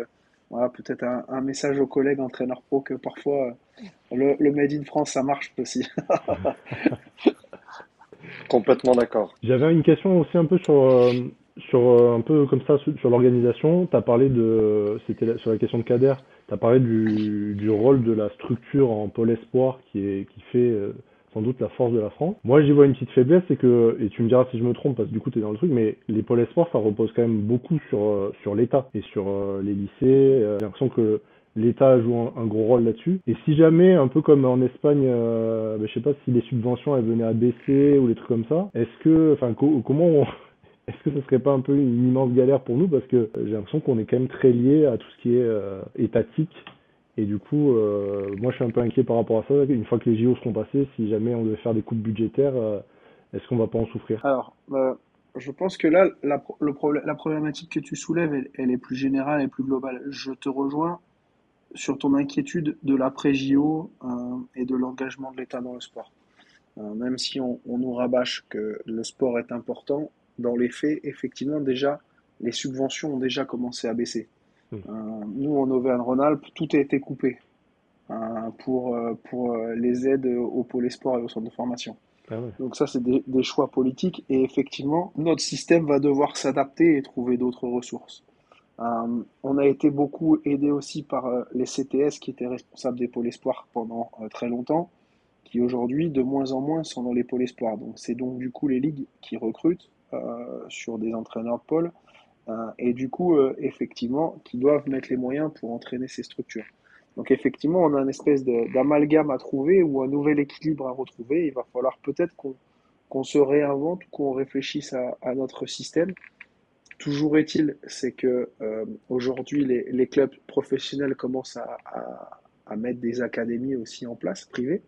voilà, peut-être un, un, message aux collègues entraîneurs pro que parfois le, le Made in France ça marche aussi. Complètement d'accord. J'avais une question aussi un peu sur sur euh, un peu comme ça sur l'organisation, tu as parlé de c'était sur la question de Kader, tu as parlé du, du rôle de la structure en pôle espoir qui est qui fait euh, sans doute la force de la France. Moi, j'y vois une petite faiblesse, c'est que et tu me diras si je me trompe parce que du coup tu es dans le truc, mais les pôles espoirs ça repose quand même beaucoup sur euh, sur l'État et sur les lycées. J'ai l'impression que l'État joue un, gros rôle là-dessus. Et si jamais, un peu comme en Espagne, euh, bah, je sais pas si les subventions elles venaient à baisser ou les trucs comme ça, est-ce que, enfin, co comment on, est-ce que ce serait pas un peu une immense galère pour nous? Parce que j'ai l'impression qu'on est quand même très lié à tout ce qui est euh, étatique et du coup euh, moi je suis un peu inquiet par rapport à ça une fois que les JO seront passés si jamais on devait faire des coupes budgétaires euh, est-ce qu'on va pas en souffrir? Alors euh, je pense que là, la problématique que tu soulèves, elle, elle, est plus générale et plus globale. Je te rejoins sur ton inquiétude de l'après-JO euh, et de l'engagement de l'État dans le sport. Euh, même si on, on, nous rabâche que le sport est important, dans les faits, effectivement, déjà, les subventions ont déjà commencé à baisser. Mmh. Euh, nous, en Auvergne-Rhône-Alpes, tout a été coupé pour, pour les aides au pôle sport et au centre de formation. Ah ouais. Donc ça, c'est des, des, choix politiques et effectivement, notre système va devoir s'adapter et trouver d'autres ressources. Euh, on a été beaucoup aidé aussi par euh, les CTS qui étaient responsables des pôles espoirs pendant euh, très longtemps, qui aujourd'hui de moins en moins sont dans les pôles espoirs. Donc c'est donc du coup les ligues qui recrutent sur des entraîneurs de et du coup effectivement qui doivent mettre les moyens pour entraîner ces structures. Donc effectivement on a une espèce d'amalgame à trouver ou un nouvel équilibre à retrouver. Il va falloir peut-être qu'on qu se réinvente, qu'on réfléchisse à notre système Toujours est-il, c'est que euh, aujourd'hui les, les, clubs professionnels commencent à, à, à, mettre des académies aussi en place, privées.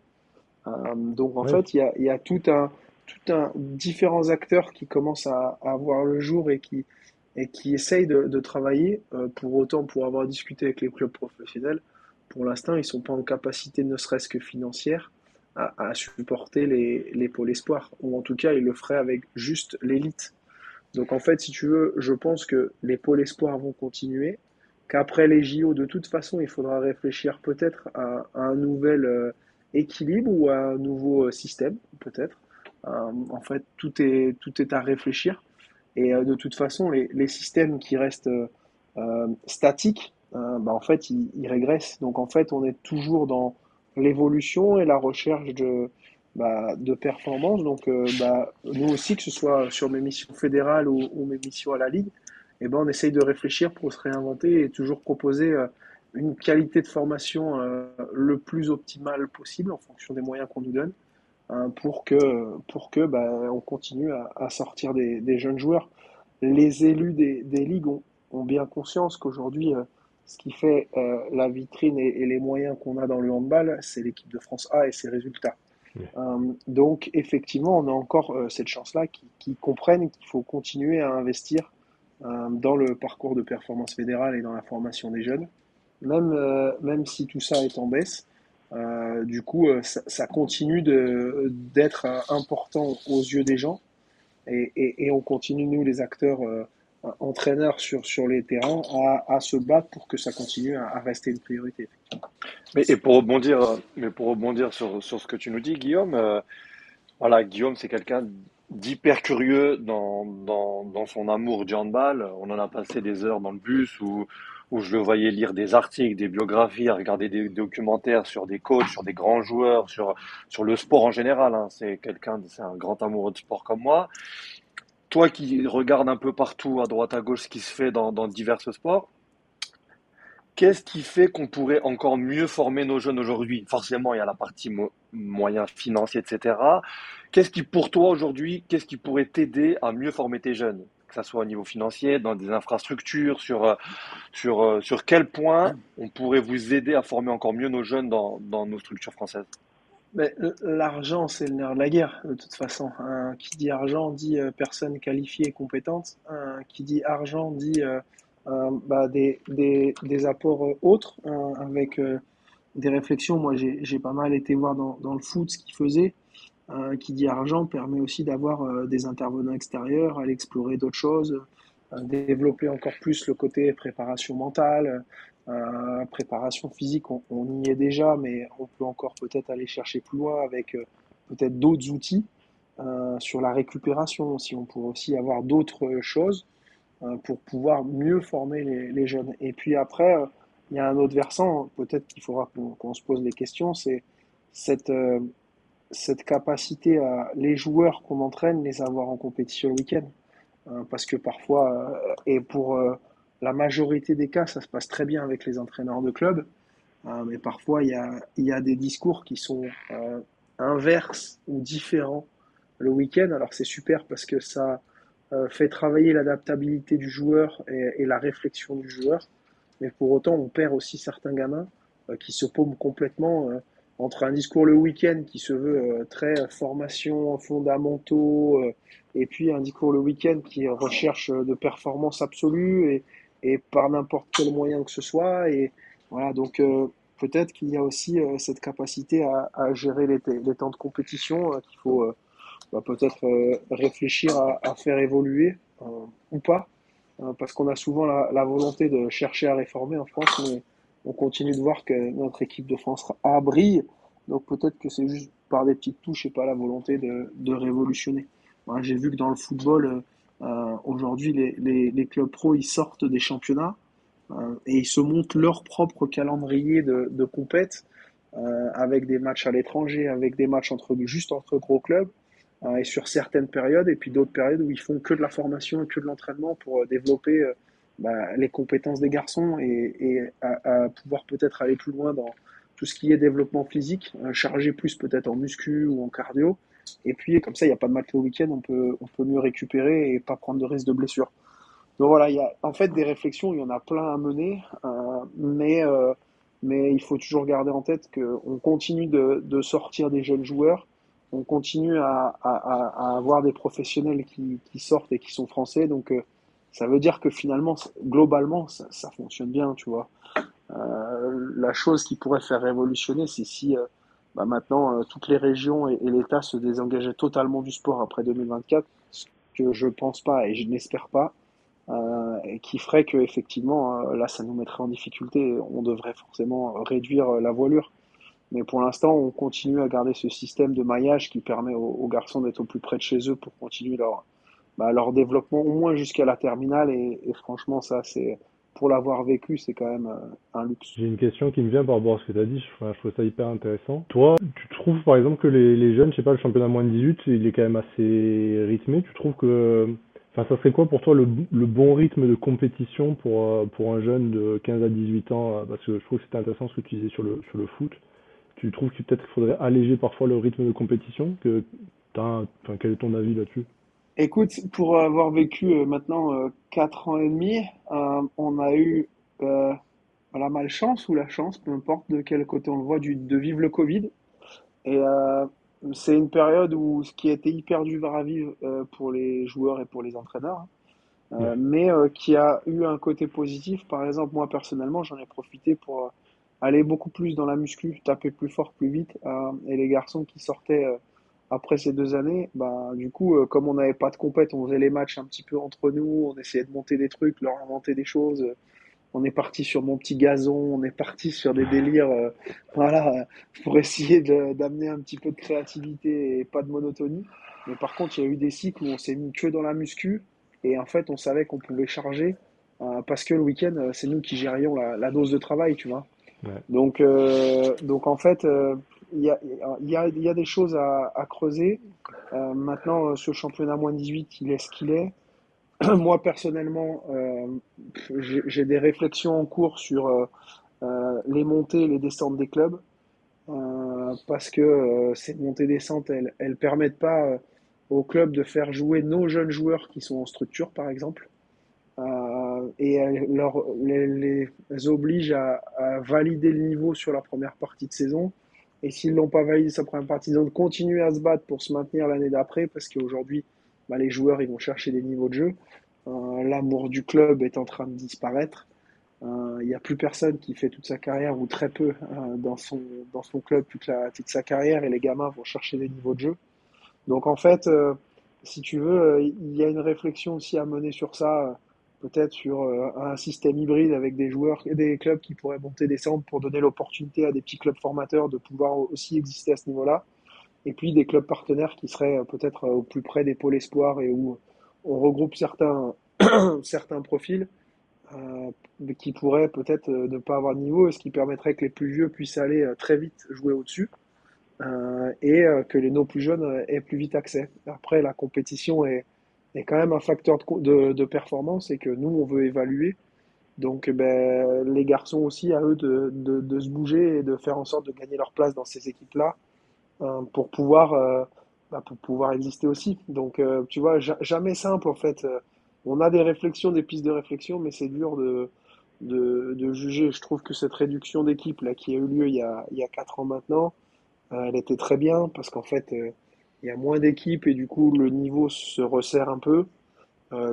Euh, donc en ouais. fait, il y a, y a, tout un tout un différents acteurs qui commencent à, à voir le jour et qui et qui essayent de, de travailler. Euh, pour autant, pour avoir discuté avec les clubs professionnels, pour l'instant, ils sont pas en capacité, ne serait-ce que financière, à, à supporter les, les pôles espoirs, ou en tout cas, ils le feraient avec juste l'élite. Donc en fait, si tu veux, je pense que les pôles espoirs vont continuer, qu'après les JO, de toute façon, il faudra réfléchir peut-être à, un nouvel euh, équilibre ou à un nouveau euh, système, peut-être. Euh, en fait, tout est, tout est à réfléchir. Et de toute façon, les, les, systèmes qui restent statiques, bah, en fait, ils, régressent. Donc en fait, on est toujours dans l'évolution et la recherche de, bah, de performance. Donc, euh, bah, nous aussi, que ce soit sur mes missions fédérales ou, ou mes missions à la Ligue, eh ben, on essaye de réfléchir pour se réinventer et toujours proposer euh, une qualité de formation euh, le plus optimale possible en fonction des moyens qu'on nous donne hein, pour que, pour que bah, on continue à, à sortir des, des, jeunes joueurs. Les élus des, des ligues ont, ont bien conscience qu'aujourd'hui, euh, ce qui fait euh, la vitrine et, et les moyens qu'on a dans le handball, c'est l'équipe de France A et ses résultats. Euh, donc effectivement, on a encore euh, cette chance-là qui, comprennent qu'il faut continuer à investir euh, dans le parcours de performance fédérale et dans la formation des jeunes, même, même si tout ça est en baisse. Du coup, ça, ça, continue d'être important aux yeux des gens et, et, on continue, nous les acteurs entraîneurs sur, sur les terrains, à, à, se battre pour que ça continue à, à rester une priorité. Mais et pour rebondir, mais pour rebondir sur, sur ce que tu nous dis, Guillaume, euh, voilà, Guillaume, c'est quelqu'un d'hyper curieux dans, dans, dans son amour du handball. On en a passé des heures dans le bus où, où je le voyais lire des articles, des biographies, à regarder des documentaires sur des coachs, sur des grands joueurs, sur, sur le sport en général. Hein. C'est quelqu'un, c'est un grand amoureux de sport comme moi. Toi qui regardes un peu partout, à droite, à gauche, ce qui se fait dans, dans divers sports, Qu'est-ce qui fait qu'on pourrait encore mieux former nos jeunes aujourd'hui? Forcément, il y a la partie mo moyens financiers, etc. Qu'est-ce qui, pour toi aujourd'hui, qu'est-ce qui pourrait t'aider à mieux former tes jeunes? Que ce soit au niveau financier, dans des infrastructures, sur, euh, sur, euh, sur quel point on pourrait vous aider à former encore mieux nos jeunes dans, dans nos structures françaises? L'argent, c'est le nerf de la guerre, de toute façon. Hein, qui dit argent dit euh, personne qualifiée et compétente. Hein, qui dit argent dit euh, euh, bah, des, des, des, apports euh, autres euh, avec des réflexions. Moi, j'ai pas mal été voir dans, dans le foot ce qu'ils faisaient. Euh, qui dit argent permet aussi d'avoir euh, des intervenants extérieurs, aller explorer d'autres choses, euh, développer encore plus le côté préparation mentale, préparation physique. On, on, y est déjà, mais on peut encore peut-être aller chercher plus loin avec peut-être d'autres outils sur la récupération. Si on pourrait aussi avoir d'autres choses euh, pour pouvoir mieux former les, les, jeunes. Et puis après, euh, il y a un autre versant, peut-être qu'il faudra qu'on qu se pose les questions, c'est cette, euh, cette capacité à les joueurs qu'on entraîne, les avoir en compétition le week-end. parce que parfois, et pour la majorité des cas, ça se passe très bien avec les entraîneurs de club, mais parfois il y a, des discours qui sont inverses ou différents le week-end. Alors c'est super parce que ça, euh, fait travailler l'adaptabilité du joueur et, la réflexion du joueur. Mais pour autant, on perd aussi certains gamins euh, qui se paument complètement euh, entre un discours le week-end qui se veut très formation, fondamentaux, et puis un discours le week-end qui recherche de performance absolue et, et par n'importe quel moyen que ce soit. Et voilà, donc peut-être qu'il y a aussi cette capacité à, gérer les, temps de compétition qu'il faut bah, peut-être réfléchir à, faire évoluer ou pas. Euh, parce qu'on a souvent la, volonté de chercher à réformer en France, mais on continue de voir que notre équipe de France a brille. Donc peut-être que c'est juste par des petites touches et pas la volonté de révolutionner. J'ai vu que dans le football, euh, aujourd'hui, les, clubs pro, ils sortent des championnats euh, et ils se montent leur propre calendrier de, de euh, avec des matchs à l'étranger, avec des matchs juste entre gros clubs. Et sur certaines périodes, et puis d'autres périodes où ils font que de la formation et que de l'entraînement pour développer bah, les compétences des garçons et, à pouvoir peut-être aller plus loin dans tout ce qui est développement physique, charger plus peut-être en muscu ou en cardio. Et puis comme ça, il n'y a pas de match le week-end, on peut, on peut mieux récupérer et pas prendre de risque de blessure. Donc voilà, il y a en fait des réflexions, il y en a plein à mener, euh, mais, euh, mais il faut toujours garder en tête qu'on continue de, de sortir des jeunes joueurs on continue à, avoir des professionnels qui, sortent et qui sont français. Donc, euh, ça veut dire que finalement, globalement, ça, fonctionne bien, tu vois. La chose qui pourrait faire révolutionner, c'est si bah, maintenant toutes les régions et, l'État se désengageaient totalement du sport après 2024, ce que je pense pas et je n'espère pas, et qui ferait que effectivement, là, ça nous mettrait en difficulté. On devrait forcément réduire la voilure. Mais pour l'instant, on continue à garder ce système de maillage qui permet aux, garçons d'être au plus près de chez eux pour continuer leur, bah, leur développement, au moins jusqu'à la terminale. Et, franchement, ça, c'est pour l'avoir vécu, c'est quand même euh, un luxe. J'ai une question qui me vient par rapport à ce que tu as dit. Je, je, trouve ça hyper intéressant. Toi, tu trouves par exemple que les, jeunes, je sais pas, le championnat moins de 18, il est quand même assez rythmé. Tu trouves que. Enfin, ça serait quoi pour toi le, bon rythme de compétition pour, euh, pour un jeune de 15 à 18 ans euh, Parce que je trouve que c'était intéressant ce que tu disais sur le, sur le foot tu trouves que peut-être qu'il faudrait alléger parfois le rythme de compétition que enfin, Quel est ton avis là-dessus? Écoute, pour avoir vécu euh, maintenant euh, 4 ans et demi, euh, on a eu la malchance ou la chance, peu importe de quel côté on le voit, du, de vivre le Covid. Et c'est une période où ce qui a été hyper dur à vivre pour les joueurs et pour les entraîneurs, hein, mais qui a eu un côté positif. Par exemple, moi personnellement, j'en ai profité pour aller beaucoup plus dans la muscu, taper plus fort, plus vite. Et les garçons qui sortaient après ces deux années, bah, du coup, euh, comme on n'avait pas de compète, on faisait les matchs un petit peu entre nous, on essayait de monter des trucs, leur inventer des choses. On est parti sur mon petit gazon, on est parti sur des délires, voilà, pour essayer d'amener un petit peu de créativité et pas de monotonie. Mais par contre, il y a eu des cycles où on s'est mis que dans la muscu et en fait, on savait qu'on pouvait charger parce que le week-end, c'est nous qui gérions la, la, dose de travail, tu vois. Donc, euh, donc en fait, euh, il y, a, y, a, y, a, des choses à, creuser. Euh, maintenant, ce championnat moins 18, il est ce qu'il est. Moi, personnellement, j'ai des réflexions en cours sur les montées, les descentes des clubs. parce que ces montées-descentes, elles ne permettent pas aux clubs de faire jouer nos jeunes joueurs qui sont en structure, par exemple. Euh, et leur, les, les oblige à, à, valider le niveau sur la première partie de saison. Et s'ils n'ont pas validé sa première partie, ils ont continuer à se battre pour se maintenir l'année d'après, parce qu'aujourd'hui, bah, les joueurs, ils vont chercher des niveaux de jeu. Euh, L'amour du club est en train de disparaître. Euh, il n'y a plus personne qui fait toute sa carrière, ou très peu, euh, dans, son, dans son club toute, sa carrière, et les gamins vont chercher des niveaux de jeu. Donc en fait, euh, si tu veux, il y a une réflexion aussi à mener sur ça peut-être sur euh, un système hybride avec des joueurs et des clubs qui pourraient monter descendre pour donner l'opportunité à des petits clubs formateurs de pouvoir aussi exister à ce niveau-là. Et puis des clubs partenaires qui seraient euh, peut-être euh, au plus près des pôles espoirs et où on regroupe certains, certains profils qui pourraient peut-être ne pas avoir de niveau, ce qui permettrait que les plus vieux puissent aller très vite jouer au-dessus et que les nos plus jeunes aient plus vite accès. Après, la compétition est, est quand même un facteur de, de, performance et que nous, on veut évaluer. Donc, ben, les garçons aussi, à eux de, de, de, se bouger et de faire en sorte de gagner leur place dans ces équipes-là euh, pour pouvoir euh, bah, pour pouvoir exister aussi. Donc, euh, tu vois, jamais simple en fait. On a des réflexions, des pistes de réflexion, mais c'est dur de, de, de, juger. Je trouve que cette réduction d'équipe là qui a eu lieu il y a, il y a quatre ans maintenant, elle était très bien parce qu'en fait, il y a moins d'équipes et du coup, le niveau se resserre un peu.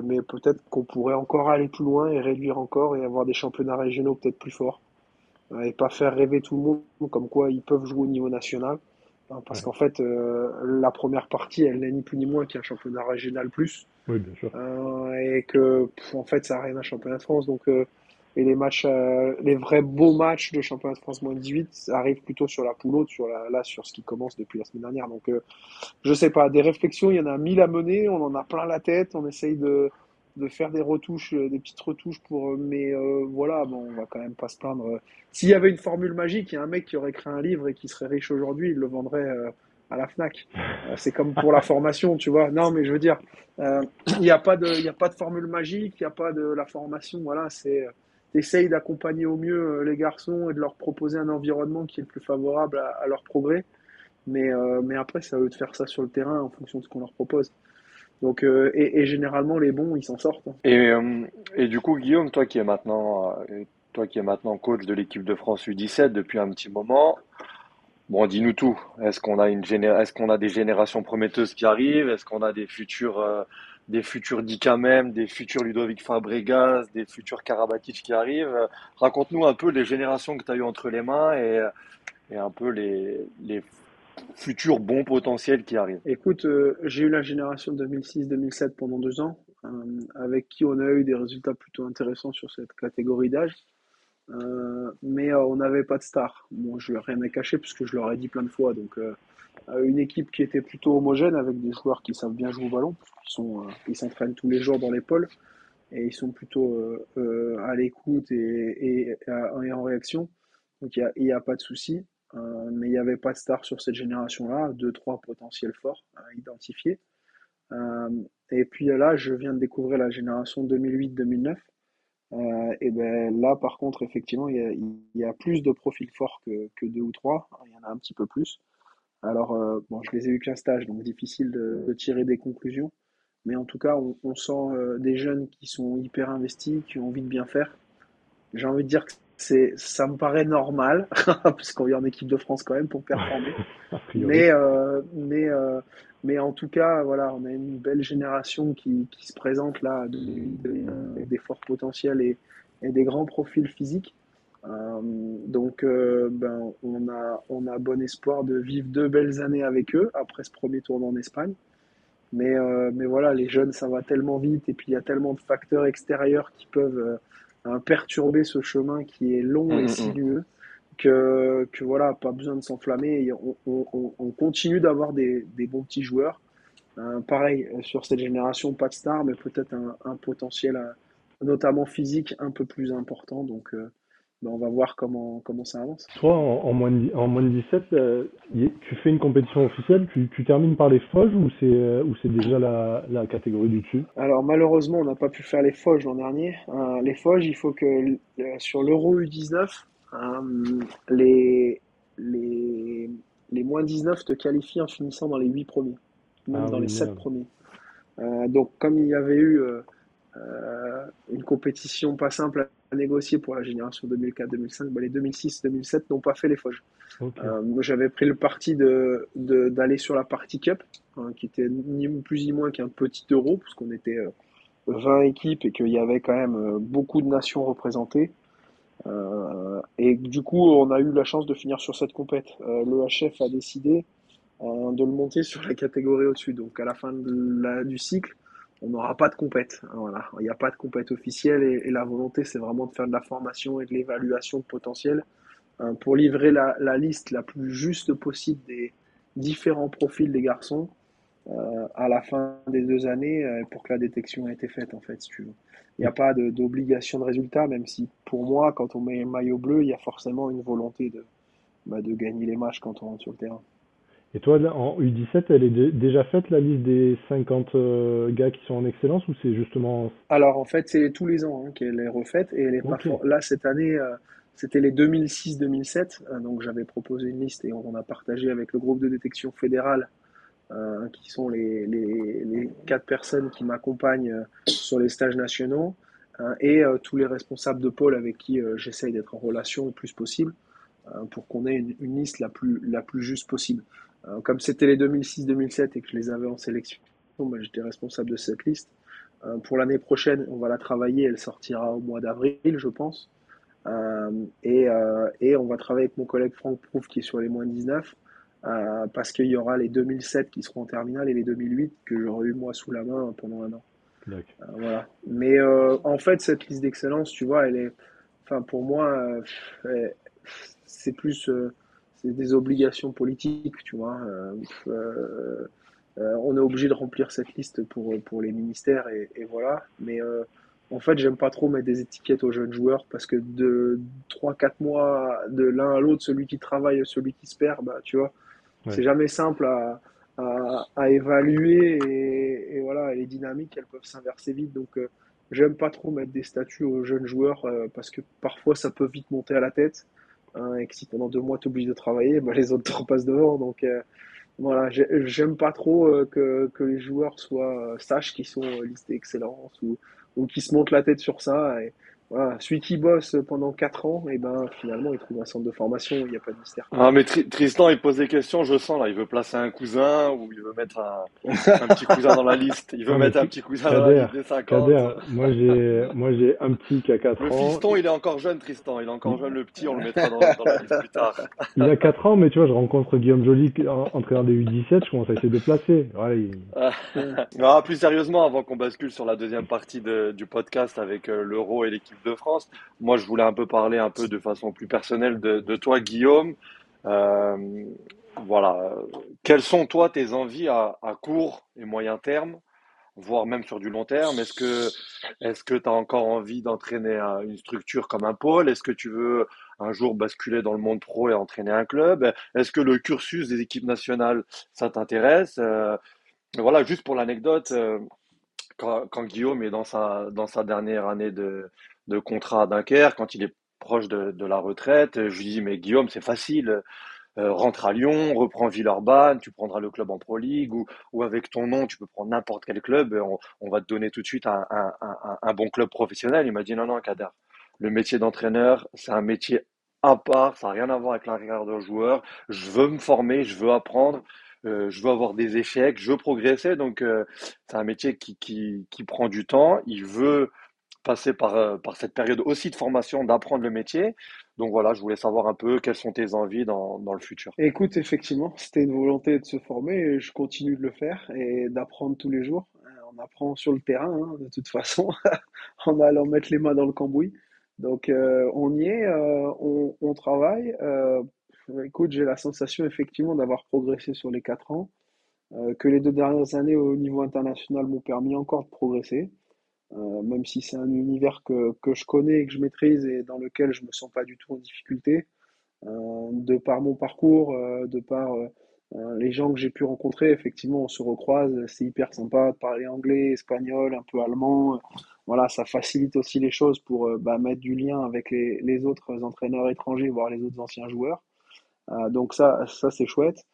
mais peut-être qu'on pourrait encore aller plus loin et réduire encore et avoir des championnats régionaux peut-être plus forts. et pas faire rêver tout le monde comme quoi ils peuvent jouer au niveau national. Hein, parce qu'en fait, euh, la première partie, elle n'est ni plus ni moins qu'un championnat régional plus. Oui, bien sûr. Euh, et que, en fait, ça n'a rien à championnat de France. Donc, euh, et les matchs, les vrais beaux matchs de championnat de France moins 18 arrivent plutôt sur la poule haute, sur la, là, sur ce qui commence depuis la semaine dernière. Donc, je sais pas, des réflexions, il y en a mille à mener, on en a plein la tête, on essaye de, de faire des retouches, euh, des petites retouches pour. Euh, mais euh, voilà, bon, on va quand même pas se plaindre. S'il y avait une formule magique, il y a un mec qui aurait créé un livre et qui serait riche aujourd'hui, il le vendrait à la Fnac. c'est comme pour la formation, tu vois. Non, mais je veux dire, il n'y a pas de, il a pas de formule magique, il n'y a pas de la formation. Voilà, c'est essaye d'accompagner au mieux les garçons et de leur proposer un environnement qui est le plus favorable à, leur progrès. Mais, mais après, ça veut de faire ça sur le terrain en fonction de ce qu'on leur propose. Donc, euh, et, généralement, les bons, ils s'en sortent. Et, euh, et, du coup, Guillaume, toi qui es maintenant, euh, toi qui maintenant coach de l'équipe de France U17 depuis un petit moment, bon, dis-nous tout. Est-ce qu'on a une est-ce qu'on a des générations prometteuses qui arrivent? Est-ce qu'on a des futurs, des futurs Dika même, des futurs Ludovic Fabregas, des futurs Karabatic qui arrivent Raconte-nous un peu les générations que tu as eues entre les mains et, un peu les, futurs bons potentiels qui arrivent Écoute, euh, j'ai eu la génération 2006-2007 pendant deux ans, euh, avec qui on a eu des résultats plutôt intéressants sur cette catégorie d'âge. Euh, mais on n'avait pas de star. Bon, je n'ai rien à cacher puisque je leur ai dit plein de fois. Donc, une équipe qui était plutôt homogène avec des joueurs qui savent bien jouer au ballon, puisqu'ils sont, ils s'entraînent tous les jours dans les pôles et ils sont plutôt à l'écoute et, en réaction. Donc, il n'y a, pas de souci. Euh, mais il n'y avait pas de star sur cette génération-là, deux, trois potentiels forts à identifier. Euh, et puis là, je viens de découvrir la génération 2008-2009. Euh, et ben là, par contre, effectivement, il y a, plus de profils forts que, que, deux ou trois. Il y en a un petit peu plus. Alors, bon, je les ai eu qu'un stage, donc difficile de, tirer des conclusions. Mais en tout cas, on, on sent des jeunes qui sont hyper investis, qui ont envie de bien faire. J'ai envie de dire que c'est, ça me paraît normal, puisqu'on est en équipe de France quand même pour performer. mais, euh, mais, euh, mais en tout cas, voilà, on a une belle génération qui, qui se présente là, avec des forts potentiels et, et, des grands profils physiques. Euh, donc, ben, on, a, on a bon espoir de vivre deux belles années avec eux après ce premier tour en Espagne. Mais, mais voilà, les jeunes, ça va tellement vite et puis il y a tellement de facteurs extérieurs qui peuvent perturber ce chemin qui est long et sinueux. Que, que, voilà, pas besoin de s'enflammer. On, on, on, continue d'avoir des, des, bons petits joueurs. Euh, pareil, euh, sur cette génération, pas de star, mais peut-être un, un, potentiel, euh, notamment physique, un peu plus important. Donc, ben, on va voir comment, comment ça avance. Toi, en, moins, de, en moins de 17, euh, tu fais une compétition officielle, tu, tu termines par les Foges ou c'est euh, ou c'est déjà la, la, catégorie du dessus? Alors malheureusement, on n'a pas pu faire les Foges l'an dernier. Euh, les Foges, il faut que sur l'Euro U19, les, les, les moins 19 te qualifient en finissant dans les 8 premiers, même ah dans les 7 premiers. donc comme il y avait eu une compétition pas simple négocier pour la génération 2004-2005, bah, les 2006-2007 n'ont pas fait les Foges. Euh, moi, j'avais pris le parti de, d'aller sur la partie Cup, hein, qui était ni plus ni moins qu'un petit euro, parce qu'on était 20 euh, équipes et qu'il y avait quand même euh, beaucoup de nations représentées. et du coup, on a eu la chance de finir sur cette compète. le HF a décidé de le monter sur la catégorie au-dessus. Donc, à la fin du cycle, on n'aura pas de compète. Voilà. Il n'y a pas de compète officielle et, la volonté, c'est vraiment de faire de la formation et de l'évaluation de potentiel euh, pour livrer la, liste la plus juste possible des différents profils des garçons euh, à la fin des deux années euh, pour que la détection ait été faite, en fait. Il n'y a pas d'obligation de, résultat, même si pour moi, quand on met un maillot bleu, il y a forcément une volonté de, bah, de gagner les matchs quand on rentre sur le terrain. Et toi, en U17, elle est déjà faite la liste des 50 euh, gars qui sont en excellence ou c'est justement... Alors en fait, c'est tous les ans hein, qu'elle est refaite et elle est pas Là, cette année, euh, c'était les 2006-2007, euh, donc j'avais proposé une liste et on a partagé avec le groupe de détection fédérale, qui sont les, les, les, quatre personnes qui m'accompagnent sur les stages nationaux, et tous les responsables de pôle avec qui j'essaye d'être en relation le plus possible. pour qu'on ait une, liste la plus, la plus juste possible. Comme c'était les 2006-2007 et que je les avais en sélection, bah, j'étais responsable de cette liste. pour l'année prochaine, on va la travailler, elle sortira au mois d'avril, je pense. et, et on va travailler avec mon collègue Franck Prouf qui est sur les moins 19 euh, parce qu'il y aura les 2007 qui seront en terminale et les 2008 que j'aurai eu moi sous la main pendant un an. Euh, voilà. Mais euh, en fait, cette liste d'excellence, tu vois, elle est, enfin pour moi, c'est plus, c'est des obligations politiques, tu vois. on est obligé de remplir cette liste pour pour les ministères et, et voilà. Mais en fait, j'aime pas trop mettre des étiquettes aux jeunes joueurs parce que de 3-4 mois de l'un à l'autre, celui qui travaille, celui qui se perd, bah, tu vois, c'est jamais simple à, à, à évaluer et, et, voilà, les dynamiques, elles peuvent s'inverser vite. Donc, euh, j'aime pas trop mettre des statuts aux jeunes joueurs euh, parce que parfois ça peut vite monter à la tête. Hein, et que si pendant deux mois tu obligé de travailler, bah, les autres te repassent devant. Donc, euh, voilà, j'aime pas trop que, que les joueurs soient sachent qu'ils sont listés excellence ou, ou qu'ils se montent la tête sur ça. Voilà, celui qui bosse pendant 4 ans, et eh ben finalement il trouve un centre de formation, il n'y a pas de mystère. Ah mais Tristan il pose des questions, je sens là, il veut placer un cousin ou il veut mettre un, un petit cousin dans la liste, il veut mettre un petit cousin dans la liste des 50. moi j'ai moi j'ai un petit qui a 4 ans. Le fiston il est encore jeune Tristan, il est encore jeune le petit, on le mettra dans, dans la liste plus tard. Il a 4 ans mais tu vois je rencontre Guillaume Joly entraîneur des U17, je commence à essayer de placer. ah, plus sérieusement avant qu'on bascule sur la deuxième partie de, du podcast avec euh, l'Euro et l'équipe de France. Moi, je voulais un peu parler un peu de façon plus personnelle de, toi, Guillaume. Euh, voilà. Quelles sont, toi, tes envies à, court et moyen terme, voire même sur du long terme? Est-ce que que tu as encore envie d'entraîner une structure comme un pôle? Est-ce que tu veux un jour basculer dans le monde pro et entraîner un club? Est-ce que le cursus des équipes nationales, ça t'intéresse? Euh, Voilà, juste pour l'anecdote, euh, quand, quand, Guillaume est dans sa, dans sa dernière année de, de contrat à Dunkerque, quand il est proche de, la retraite, je lui dis mais Guillaume c'est facile, euh, rentre à Lyon, reprends Villeurbanne, tu prendras le club en Pro League ou, avec ton nom tu peux prendre n'importe quel club, on, va te donner tout de suite un, un bon club professionnel. Il m'a dit non non Kader, le métier d'entraîneur c'est un métier à part, ça n'a rien à voir avec la carrière de joueur. Je veux me former, je veux apprendre. Euh, je veux avoir des échecs, je veux progresser. Donc, euh, c'est un métier qui, qui, qui, prend du temps. Il veut passer par, euh, par cette période aussi de formation, d'apprendre le métier. Donc voilà, je voulais savoir un peu quelles sont tes envies dans, le futur. Écoute, effectivement, c'était une volonté de se former et je continue de le faire et d'apprendre tous les jours. Euh, on apprend sur le terrain, hein, de toute façon, en allant mettre les mains dans le cambouis. Donc euh, on y est, on, travaille. Écoute, j'ai la sensation effectivement d'avoir progressé sur les quatre ans, que les deux dernières années au niveau international m'ont permis encore de progresser. Euh, même si c'est un univers que, que, je connais et que je maîtrise et dans lequel je me sens pas du tout en difficulté. Euh, de par mon parcours, euh, de par les gens que j'ai pu rencontrer, effectivement, on se recroise, c'est hyper sympa de parler anglais, espagnol, un peu allemand. Voilà, ça facilite aussi les choses pour bah, mettre du lien avec les, les, autres entraîneurs étrangers, voire les autres anciens joueurs. donc ça, ça c'est chouette.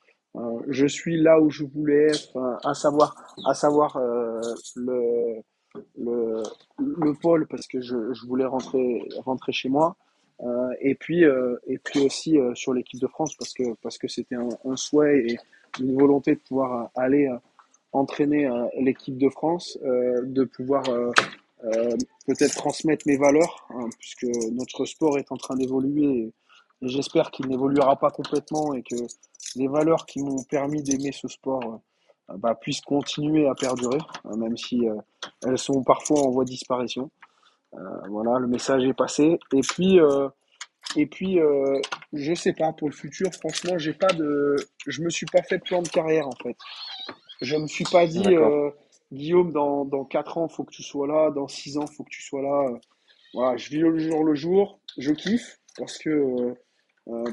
je suis là où je voulais être, à savoir, à savoir le le, le pôle parce que je, je, voulais rentrer, rentrer chez moi. Euh, et puis, euh, et puis aussi euh, sur l'équipe de France parce que parce que c'était un, souhait et une volonté de pouvoir aller entraîner l'équipe de France, de pouvoir peut-être transmettre mes valeurs hein, puisque notre sport est en train d'évoluer et, et j'espère qu'il n'évoluera pas complètement et que les valeurs qui m'ont permis d'aimer ce sport bah, puissent continuer à perdurer, hein, même si euh, elles sont parfois en voie de disparition. Euh, voilà, le message est passé. Et puis, euh, et puis, je sais pas pour le futur. Franchement, j'ai pas de, je me suis pas fait de plan de carrière en fait. Je me suis pas dit, Guillaume, dans dans quatre ans, faut que tu sois là. Dans six ans, faut que tu sois là. Voilà, je vis le jour le jour. Je kiffe parce que euh,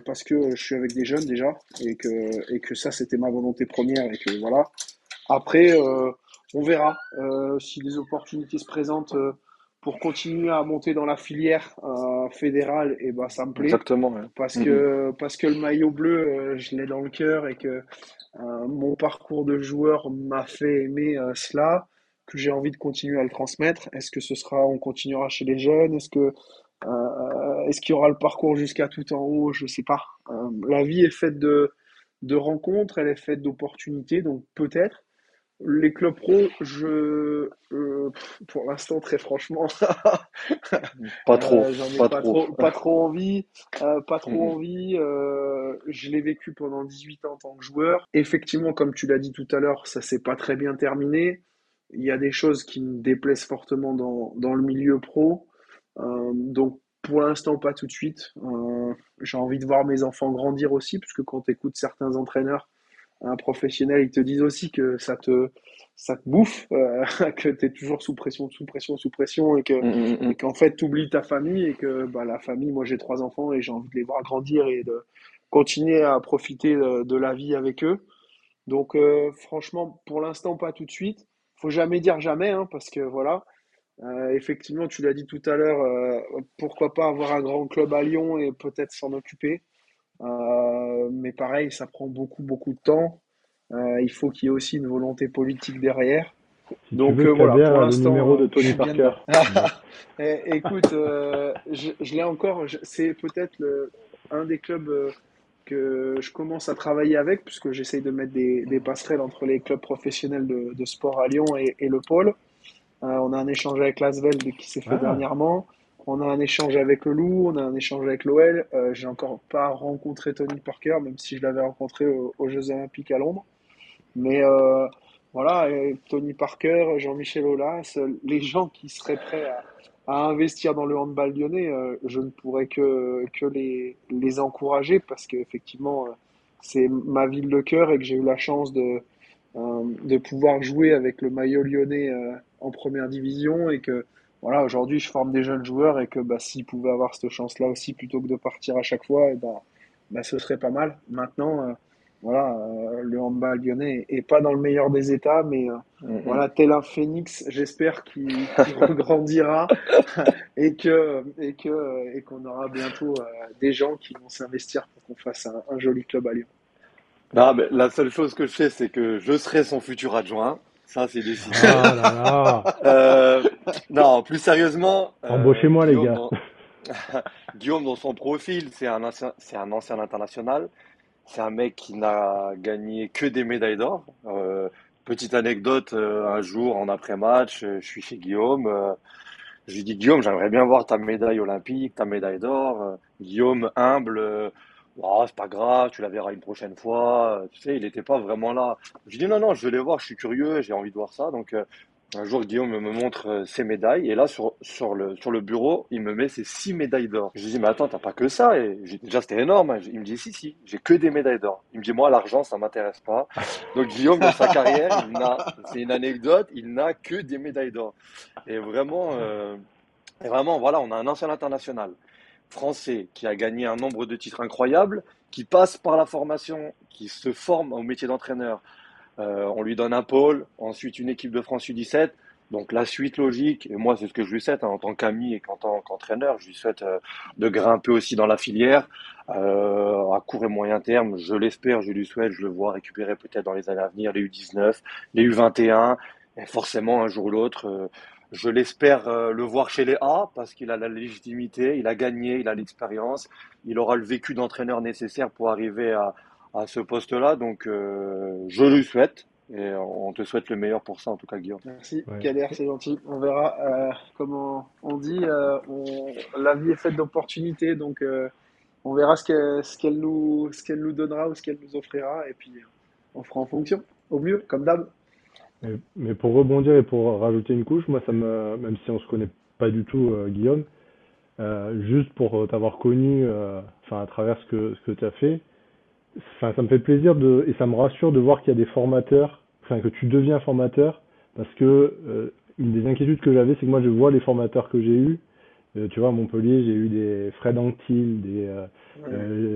parce que je suis avec des jeunes déjà et que, et que ça c'était ma volonté première et que voilà. Après, euh, on verra euh, si des opportunités se présentent pour continuer à monter dans la filière fédérale, et eh ben ça me plaît. Exactement. Parce que mhm. parce que le maillot bleu, je l'ai dans le cœur et que mon parcours de joueur m'a fait aimer cela, que j'ai envie de continuer à le transmettre. Est-ce que ce sera, on continuera chez les jeunes? Est-ce que Est-ce qu'il y aura le parcours jusqu'à tout en haut Je sais pas. la vie est faite de, de rencontres, elle est faite d'opportunités, donc peut-être. Les clubs pro, je, euh, pour l'instant, très franchement, pas trop, euh, pas, trop. pas trop envie, euh, pas trop mm-hmm. envie. je l'ai vécu pendant 18 ans en tant que joueur. Effectivement, comme tu l'as dit tout à l'heure, ça s'est pas très bien terminé. Il y a des choses qui me déplaisent fortement dans, dans le milieu pro. Donc, pour l'instant, pas tout de suite. J'ai envie de voir mes enfants grandir aussi, puisque quand tu écoutes certains entraîneurs, un professionnel, ils te disent aussi que ça te, ça te bouffe, euh, que tu es toujours sous pression, sous pression, sous pression, et que mm, mm, mm. qu'en fait, tu oublies ta famille, et que bah, la famille, moi j'ai trois enfants, et j'ai envie de les voir grandir et de continuer à profiter de, la vie avec eux. Donc, euh, franchement, pour l'instant, pas tout de suite. faut jamais dire jamais, hein, parce que voilà. Euh, effectivement, tu l'as dit tout à l'heure, pourquoi pas avoir un grand club à Lyon et peut-être s'en occuper. Euh, mais pareil, ça prend beaucoup, beaucoup de temps. Euh, il faut qu'il y ait aussi une volonté politique derrière. Donc euh, voilà, pour l'instant, le numéro de Tony Parker. Eh, écoute, je, je l'ai encore. C'est peut-être un des clubs que je commence à travailler avec, puisque j'essaye de mettre des, des, passerelles entre les clubs professionnels de, de sport à Lyon et, et le pôle. On a un échange avec Lasvel qui s'est fait ah. dernièrement. On a un échange avec le Loup, on a un échange avec l'OL. Euh, j'ai encore pas rencontré Tony Parker, même si je l'avais rencontré aux Jeux Olympiques à Londres. Mais euh, voilà, Tony Parker, Jean-Michel Aulas, les gens qui seraient prêts à, investir dans le handball lyonnais, euh, je ne pourrais que, que les, les encourager parce qu'effectivement, c'est ma ville de cœur et que j'ai eu la chance de, de pouvoir jouer avec le maillot lyonnais en première division et que voilà, aujourd'hui, je forme des jeunes joueurs et que bah, s'ils pouvaient avoir cette chance-là aussi, plutôt que de partir à chaque fois, et eh ben, bah, ce serait pas mal. Maintenant, euh, voilà, euh, le handball lyonnais est pas dans le meilleur des états, mais euh, mm-hmm. voilà, tel un phénix, j'espère qu'il regrandira et que et que et qu'on aura bientôt des gens qui vont s'investir pour qu'on fasse un, joli club à Lyon. Non, mais la seule chose que je sais, c'est que je serai son futur adjoint. Ça, c'est décidé. Ah euh, non, plus sérieusement. Euh, Embauchez-moi, les gars. Guillaume, dans son profil, c'est un, ancien, c'est un ancien international. C'est un mec qui n'a gagné que des médailles d'or. Euh, petite anecdote, un jour, en après-match, je suis chez Guillaume. je lui dis, Guillaume, j'aimerais bien voir ta médaille olympique, ta médaille d'or. Guillaume, humble oh, c'est pas grave, tu la verras une prochaine fois. Tu sais, il n'était pas vraiment là. Je dis non, non, je vais les voir, je suis curieux, j'ai envie de voir ça. Donc, euh, un jour, Guillaume me montre euh, ses médailles. Et là, sur, sur, le, sur le bureau, il me met ses six médailles d'or. Je lui dis, mais attends, t'as pas que ça. Et déjà, c'était énorme. Hein. Il me dit, si, si, j'ai que des médailles d'or. Il me dit, moi, l'argent, ça m'intéresse pas. Donc, Guillaume, dans sa carrière, c'est une anecdote, il n'a que des médailles d'or. Et vraiment, euh, et vraiment, voilà, on a un ancien international français qui a gagné un nombre de titres incroyables, qui passe par la formation, qui se forme au métier d'entraîneur. Euh, on lui donne un pôle, ensuite une équipe de France U17. Donc la suite logique, et moi c'est ce que je lui souhaite hein, en tant qu'ami et qu'en tant qu'entraîneur, je lui souhaite euh, de grimper aussi dans la filière euh, à court et moyen terme. Je l'espère, je lui souhaite, je le vois récupérer peut-être dans les années à venir les U19, les U21, et forcément un jour ou l'autre je l'espère euh, le voir chez les A parce qu'il a la légitimité, il a gagné, il a l'expérience, il aura le vécu d'entraîneur nécessaire pour arriver à, ce poste-là. Donc, euh, je lui souhaite. Et on te souhaite le meilleur pour ça, en tout cas, Guillaume. Merci, Kader, c'est gentil. On verra. Euh, comment on dit, la vie est faite d'opportunités, donc on verra ce qu'elle nous, nous donnera ou ce qu'elle nous offrira, et puis on fera en fonction, au mieux, comme d'hab. Mais, pour rebondir et pour rajouter une couche, moi, ça me, même si on se connaît pas du tout, euh, Guillaume, euh, juste pour t'avoir connu, euh, enfin, à travers ce que, ce que tu as fait, ça me fait plaisir de, et ça me rassure de voir qu'il y a des formateurs, enfin, que tu deviens formateur, parce que une des inquiétudes que j'avais, c'est que moi, je vois les formateurs que j'ai eus, tu vois, à Montpellier, j'ai eu des Fred Anctil, des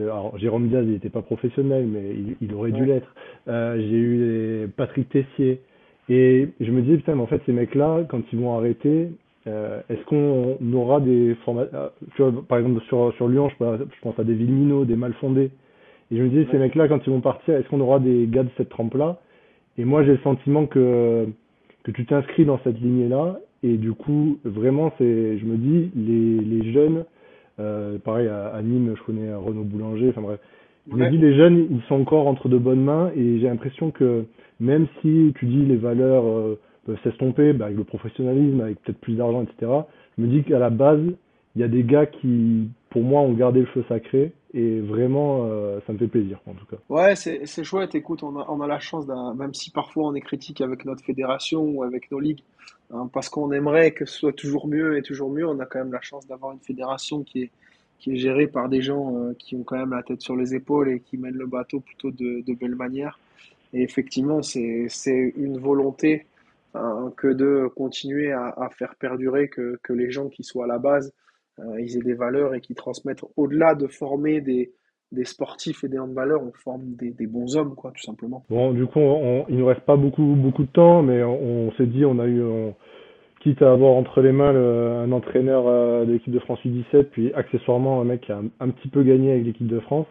alors Jérôme Diaz, il n'était pas professionnel, mais il, il aurait dû l'être. j'ai eu des Patrick Tessier, et je me disais, putain, mais en fait, ces mecs-là, quand ils vont arrêter, euh, est-ce qu'on aura des formations euh, Par exemple, sur, sur Lyon, je, pense à des Villemino, des Malfondés. Et je me disais, ces mecs-là, quand ils vont partir, est-ce qu'on aura des gars de cette trempe-là? Et moi, j'ai le sentiment que, que tu t'inscris dans cette lignée-là. Et du coup, vraiment, c'est, je me dis, les, les jeunes, pareil, à, Nîmes, je connais Renaud Boulanger. Enfin bref, je me dis, les jeunes, ils sont encore entre de bonnes mains et j'ai l'impression que même si tu dis les valeurs peuvent s'estomper, bah, avec le professionnalisme, avec peut-être plus d'argent, etc., je me dis qu'à la base, il y a des gars qui, pour moi, ont gardé le feu sacré et vraiment, euh, ça me fait plaisir, en tout cas. Ouais, c'est, chouette. Écoute, on a, la chance, même si parfois on est critique avec notre fédération ou avec nos ligues, hein, parce qu'on aimerait que ce soit toujours mieux et toujours mieux, on a quand même la chance d'avoir une fédération qui est, qui est gérée par des gens euh, qui ont quand même la tête sur les épaules et qui mènent le bateau plutôt de, de belle manière. Et effectivement, c'est, une volonté hein, que de continuer à, faire perdurer que, que les gens qui soient à la base euh, ils aient des valeurs et qui transmettent au-delà de former des, des sportifs et des handballeurs, on forme des, bons hommes, quoi, tout simplement. Bon, du coup, il nous reste pas beaucoup, beaucoup de temps, mais on, s'est dit, on a eu, quitte à avoir entre les mains un entraîneur euh, de l'équipe de France U17, puis accessoirement un mec qui a un, petit peu gagné avec l'équipe de France,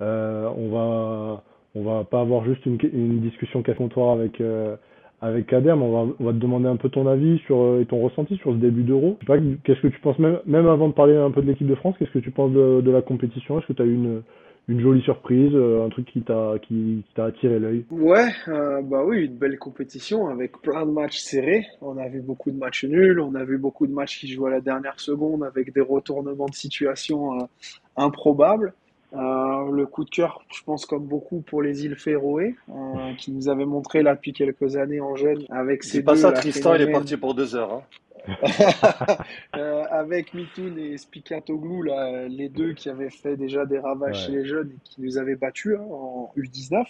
euh, on va, on va pas avoir juste une, discussion casse avec. Euh, avec Kader, va, on va te demander un peu ton avis sur, euh, et ton ressenti sur ce début d'Euro. qu'est-ce que tu penses, même, même avant de parler un peu de l'équipe de France, qu'est-ce que tu penses de, la compétition? Est-ce que tu as eu une, jolie surprise, euh, un truc qui t'a qui, t'a attiré l'œil? Ouais, bah oui, une belle compétition avec plein de matchs serrés. On a vu beaucoup de matchs nuls, on a vu beaucoup de matchs qui jouaient à la dernière seconde avec des retournements de situation improbables. Euh, le coup de cœur, je pense comme beaucoup pour les îles Féroé, euh, qui nous avaient montré là depuis quelques années en jeune avec ces pas ça, Tristan, il est parti pour deux heures. Hein. euh, avec Mitoun et Spikatoglou, là, les deux qui avaient fait déjà des ravages chez les jeunes et qui nous avaient battus hein, en U19. Euh,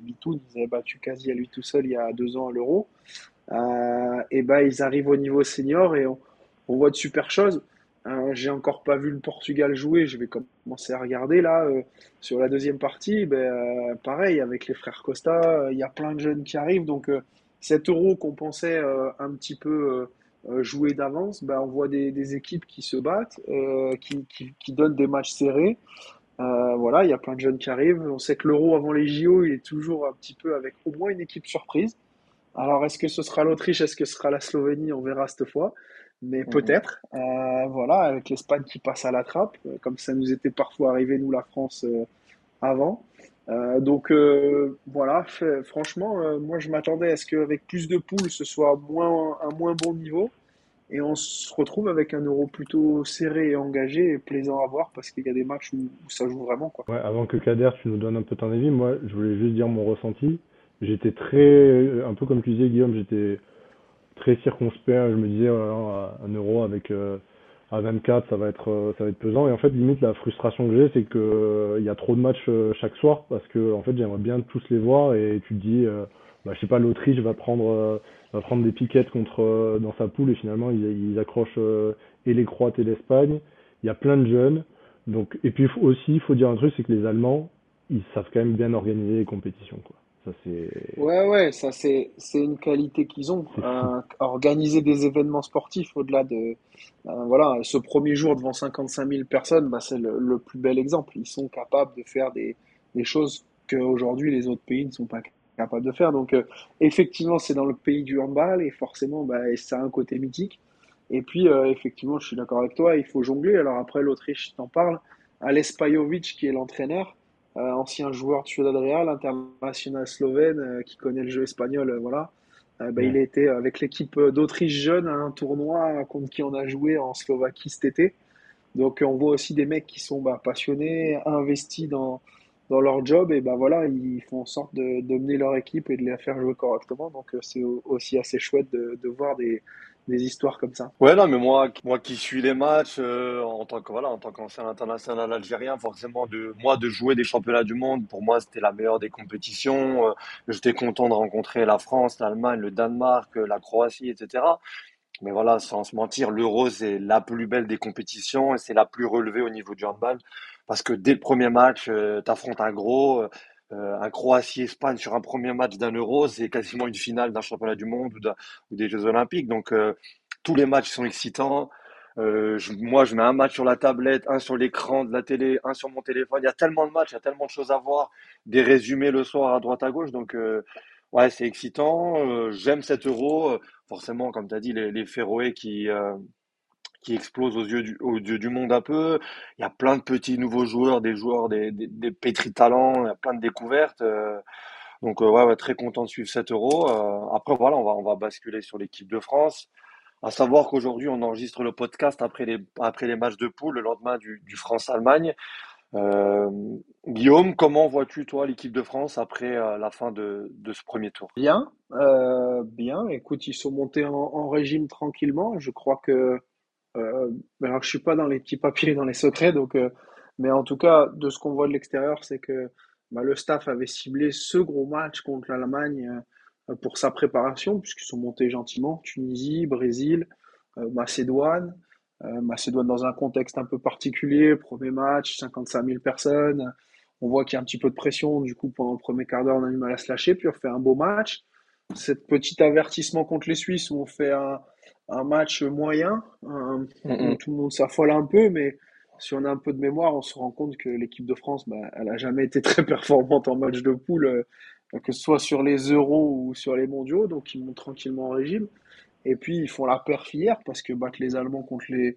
Mitoun, ils avaient battu quasi à lui tout seul il y a deux ans à l'Euro. Euh, et ben ils arrivent au niveau senior et on, on voit de super choses. Euh, j'ai encore pas vu le Portugal jouer, je vais commencer à regarder là euh, sur la deuxième partie. Ben, euh, pareil, avec les frères Costa, il y a plein de jeunes qui arrivent. Donc cet euro qu'on pensait un petit peu jouer d'avance, ben, on voit des, des, équipes qui se battent, qui, qui, qui, donnent des matchs serrés. voilà, il y a plein de jeunes qui arrivent. On sait que l'euro avant les JO, il est toujours un petit peu avec au moins une équipe surprise. Alors, est-ce que ce sera l'Autriche, est-ce que ce sera la Slovénie? On verra cette fois mais mhm. peut-être. Euh, voilà, avec l'Espagne qui passe à la trappe, euh, comme ça nous était parfois arrivé, nous, la France, euh, avant. donc voilà, franchement, moi je m'attendais à ce qu'avec plus de poules, ce soit moins, un moins bon niveau. Et on se retrouve avec un euro plutôt serré et engagé et plaisant à voir parce qu'il y a des matchs où, ça joue vraiment. Quoi. Ouais, avant que Kader, tu nous donnes un peu ton avis, moi je voulais juste dire mon ressenti. J'étais très, un peu comme tu disais Guillaume, j'étais très circonspect. Je me disais, un euro avec euh, à 24, ça va être euh, ça va être pesant. Et en fait, limite, la frustration que j'ai, c'est que euh, il y a trop de matchs chaque soir parce que en fait, j'aimerais bien tous les voir. Et tu te dis, bah, je sais pas, l'Autriche va prendre va prendre des piquettes contre dans sa poule et finalement ils, ils accrochent et les Croates et l'Espagne. Il y a plein de jeunes. Donc et puis aussi, il faut dire un truc, c'est que les Allemands, ils savent quand même bien organiser les compétitions, quoi. Ça. Ouais, ouais, ça c'est, une qualité qu'ils ont. Euh, organiser des événements sportifs au-delà de. Euh, voilà, ce premier jour devant 55 000 personnes, bah, c'est le, le, plus bel exemple. Ils sont capables de faire des, des choses qu'aujourd'hui les autres pays ne sont pas capables de faire. Donc, euh, effectivement, c'est dans le pays du handball et forcément, bah, ça a un côté mythique. Et puis, effectivement, je suis d'accord avec toi, il faut jongler. Alors, après, l'Autriche t'en parle. Ales Pajovic, qui est l'entraîneur, ancien joueur de Ciudad Real, international slovène, euh, qui connaît le jeu espagnol, euh, voilà. Bah, il a été avec l'équipe d'Autriche jeune à un tournoi contre qui on a joué en Slovaquie cet été. Donc on voit aussi des mecs qui sont bah, passionnés, investis dans, dans leur job et bah voilà, ils font en sorte de, de mener leur équipe et de les faire jouer correctement. Donc c'est aussi assez chouette de, de voir des, des histoires comme ça. Ouais, non, mais moi, moi qui suis les matchs euh, en tant que voilà, en tant qu'ancien international algérien, forcément de moi de jouer des championnats du monde, pour moi c'était la meilleure des compétitions. Euh, j'étais content de rencontrer la France, l'Allemagne, le Danemark, euh, la Croatie, etc. Mais voilà, sans se mentir, l'Euro c'est la plus belle des compétitions et c'est la plus relevée au niveau du handball parce que dès le premier match, t'affrontes un gros. Euh, un Croatie-Espagne sur un premier match d'un Euro, c'est quasiment une finale d'un championnat du monde ou, des Jeux Olympiques. Donc euh, tous les matchs sont excitants. Euh, moi, je mets un match sur la tablette, un sur l'écran de la télé, un sur mon téléphone. Il y a tellement de matchs, il y a tellement de choses à voir, des résumés le soir à droite à gauche. Donc, ouais, c'est excitant. J'aime cet euro. Forcément, comme tu as dit, les, les Féroé qui, qui explose aux yeux du, aux yeux du monde un peu. Il y a plein de petits nouveaux joueurs, des joueurs, des, des, pétris de talent, il y a plein de découvertes. Euh, donc euh, ouais, ouais, très content de suivre 7 euros. Euh, après voilà, on va on va basculer sur l'équipe de France. À savoir qu'aujourd'hui on enregistre le podcast après les après les matchs de poule, le lendemain du, du France-Allemagne. Euh, Guillaume, comment vois-tu toi l'équipe de France après la fin de, de ce premier tour? Bien, bien. Écoute, ils sont montés en régime tranquillement. Je crois que, euh, alors je suis pas dans les petits papiers, dans les secrets, donc, euh, mais en tout cas, de ce qu'on voit de l'extérieur, c'est que bah, le staff avait ciblé ce gros match contre l'Allemagne euh, pour sa préparation, puisqu'ils sont montés gentiment. Tunisie, Brésil, euh, Macédoine. Euh, Macédoine dans un contexte un peu particulier, premier match, 55 000 personnes. On voit qu'il y a un petit peu de pression, du coup, pendant le premier quart d'heure, on a du mal à se lâcher, puis on fait un beau match. Cet petit avertissement contre les Suisses où on fait un, un match moyen, un- Mm, où tout le monde s'affole un peu, mais si on a un peu de mémoire, on se rend compte que l'équipe de France, bah, elle a jamais été très performante en match de poule, euh, que ce soit sur les euros ou sur les mondiaux, donc ils montent tranquillement en régime. Et puis ils font la perf hier parce que battre les Allemands contre les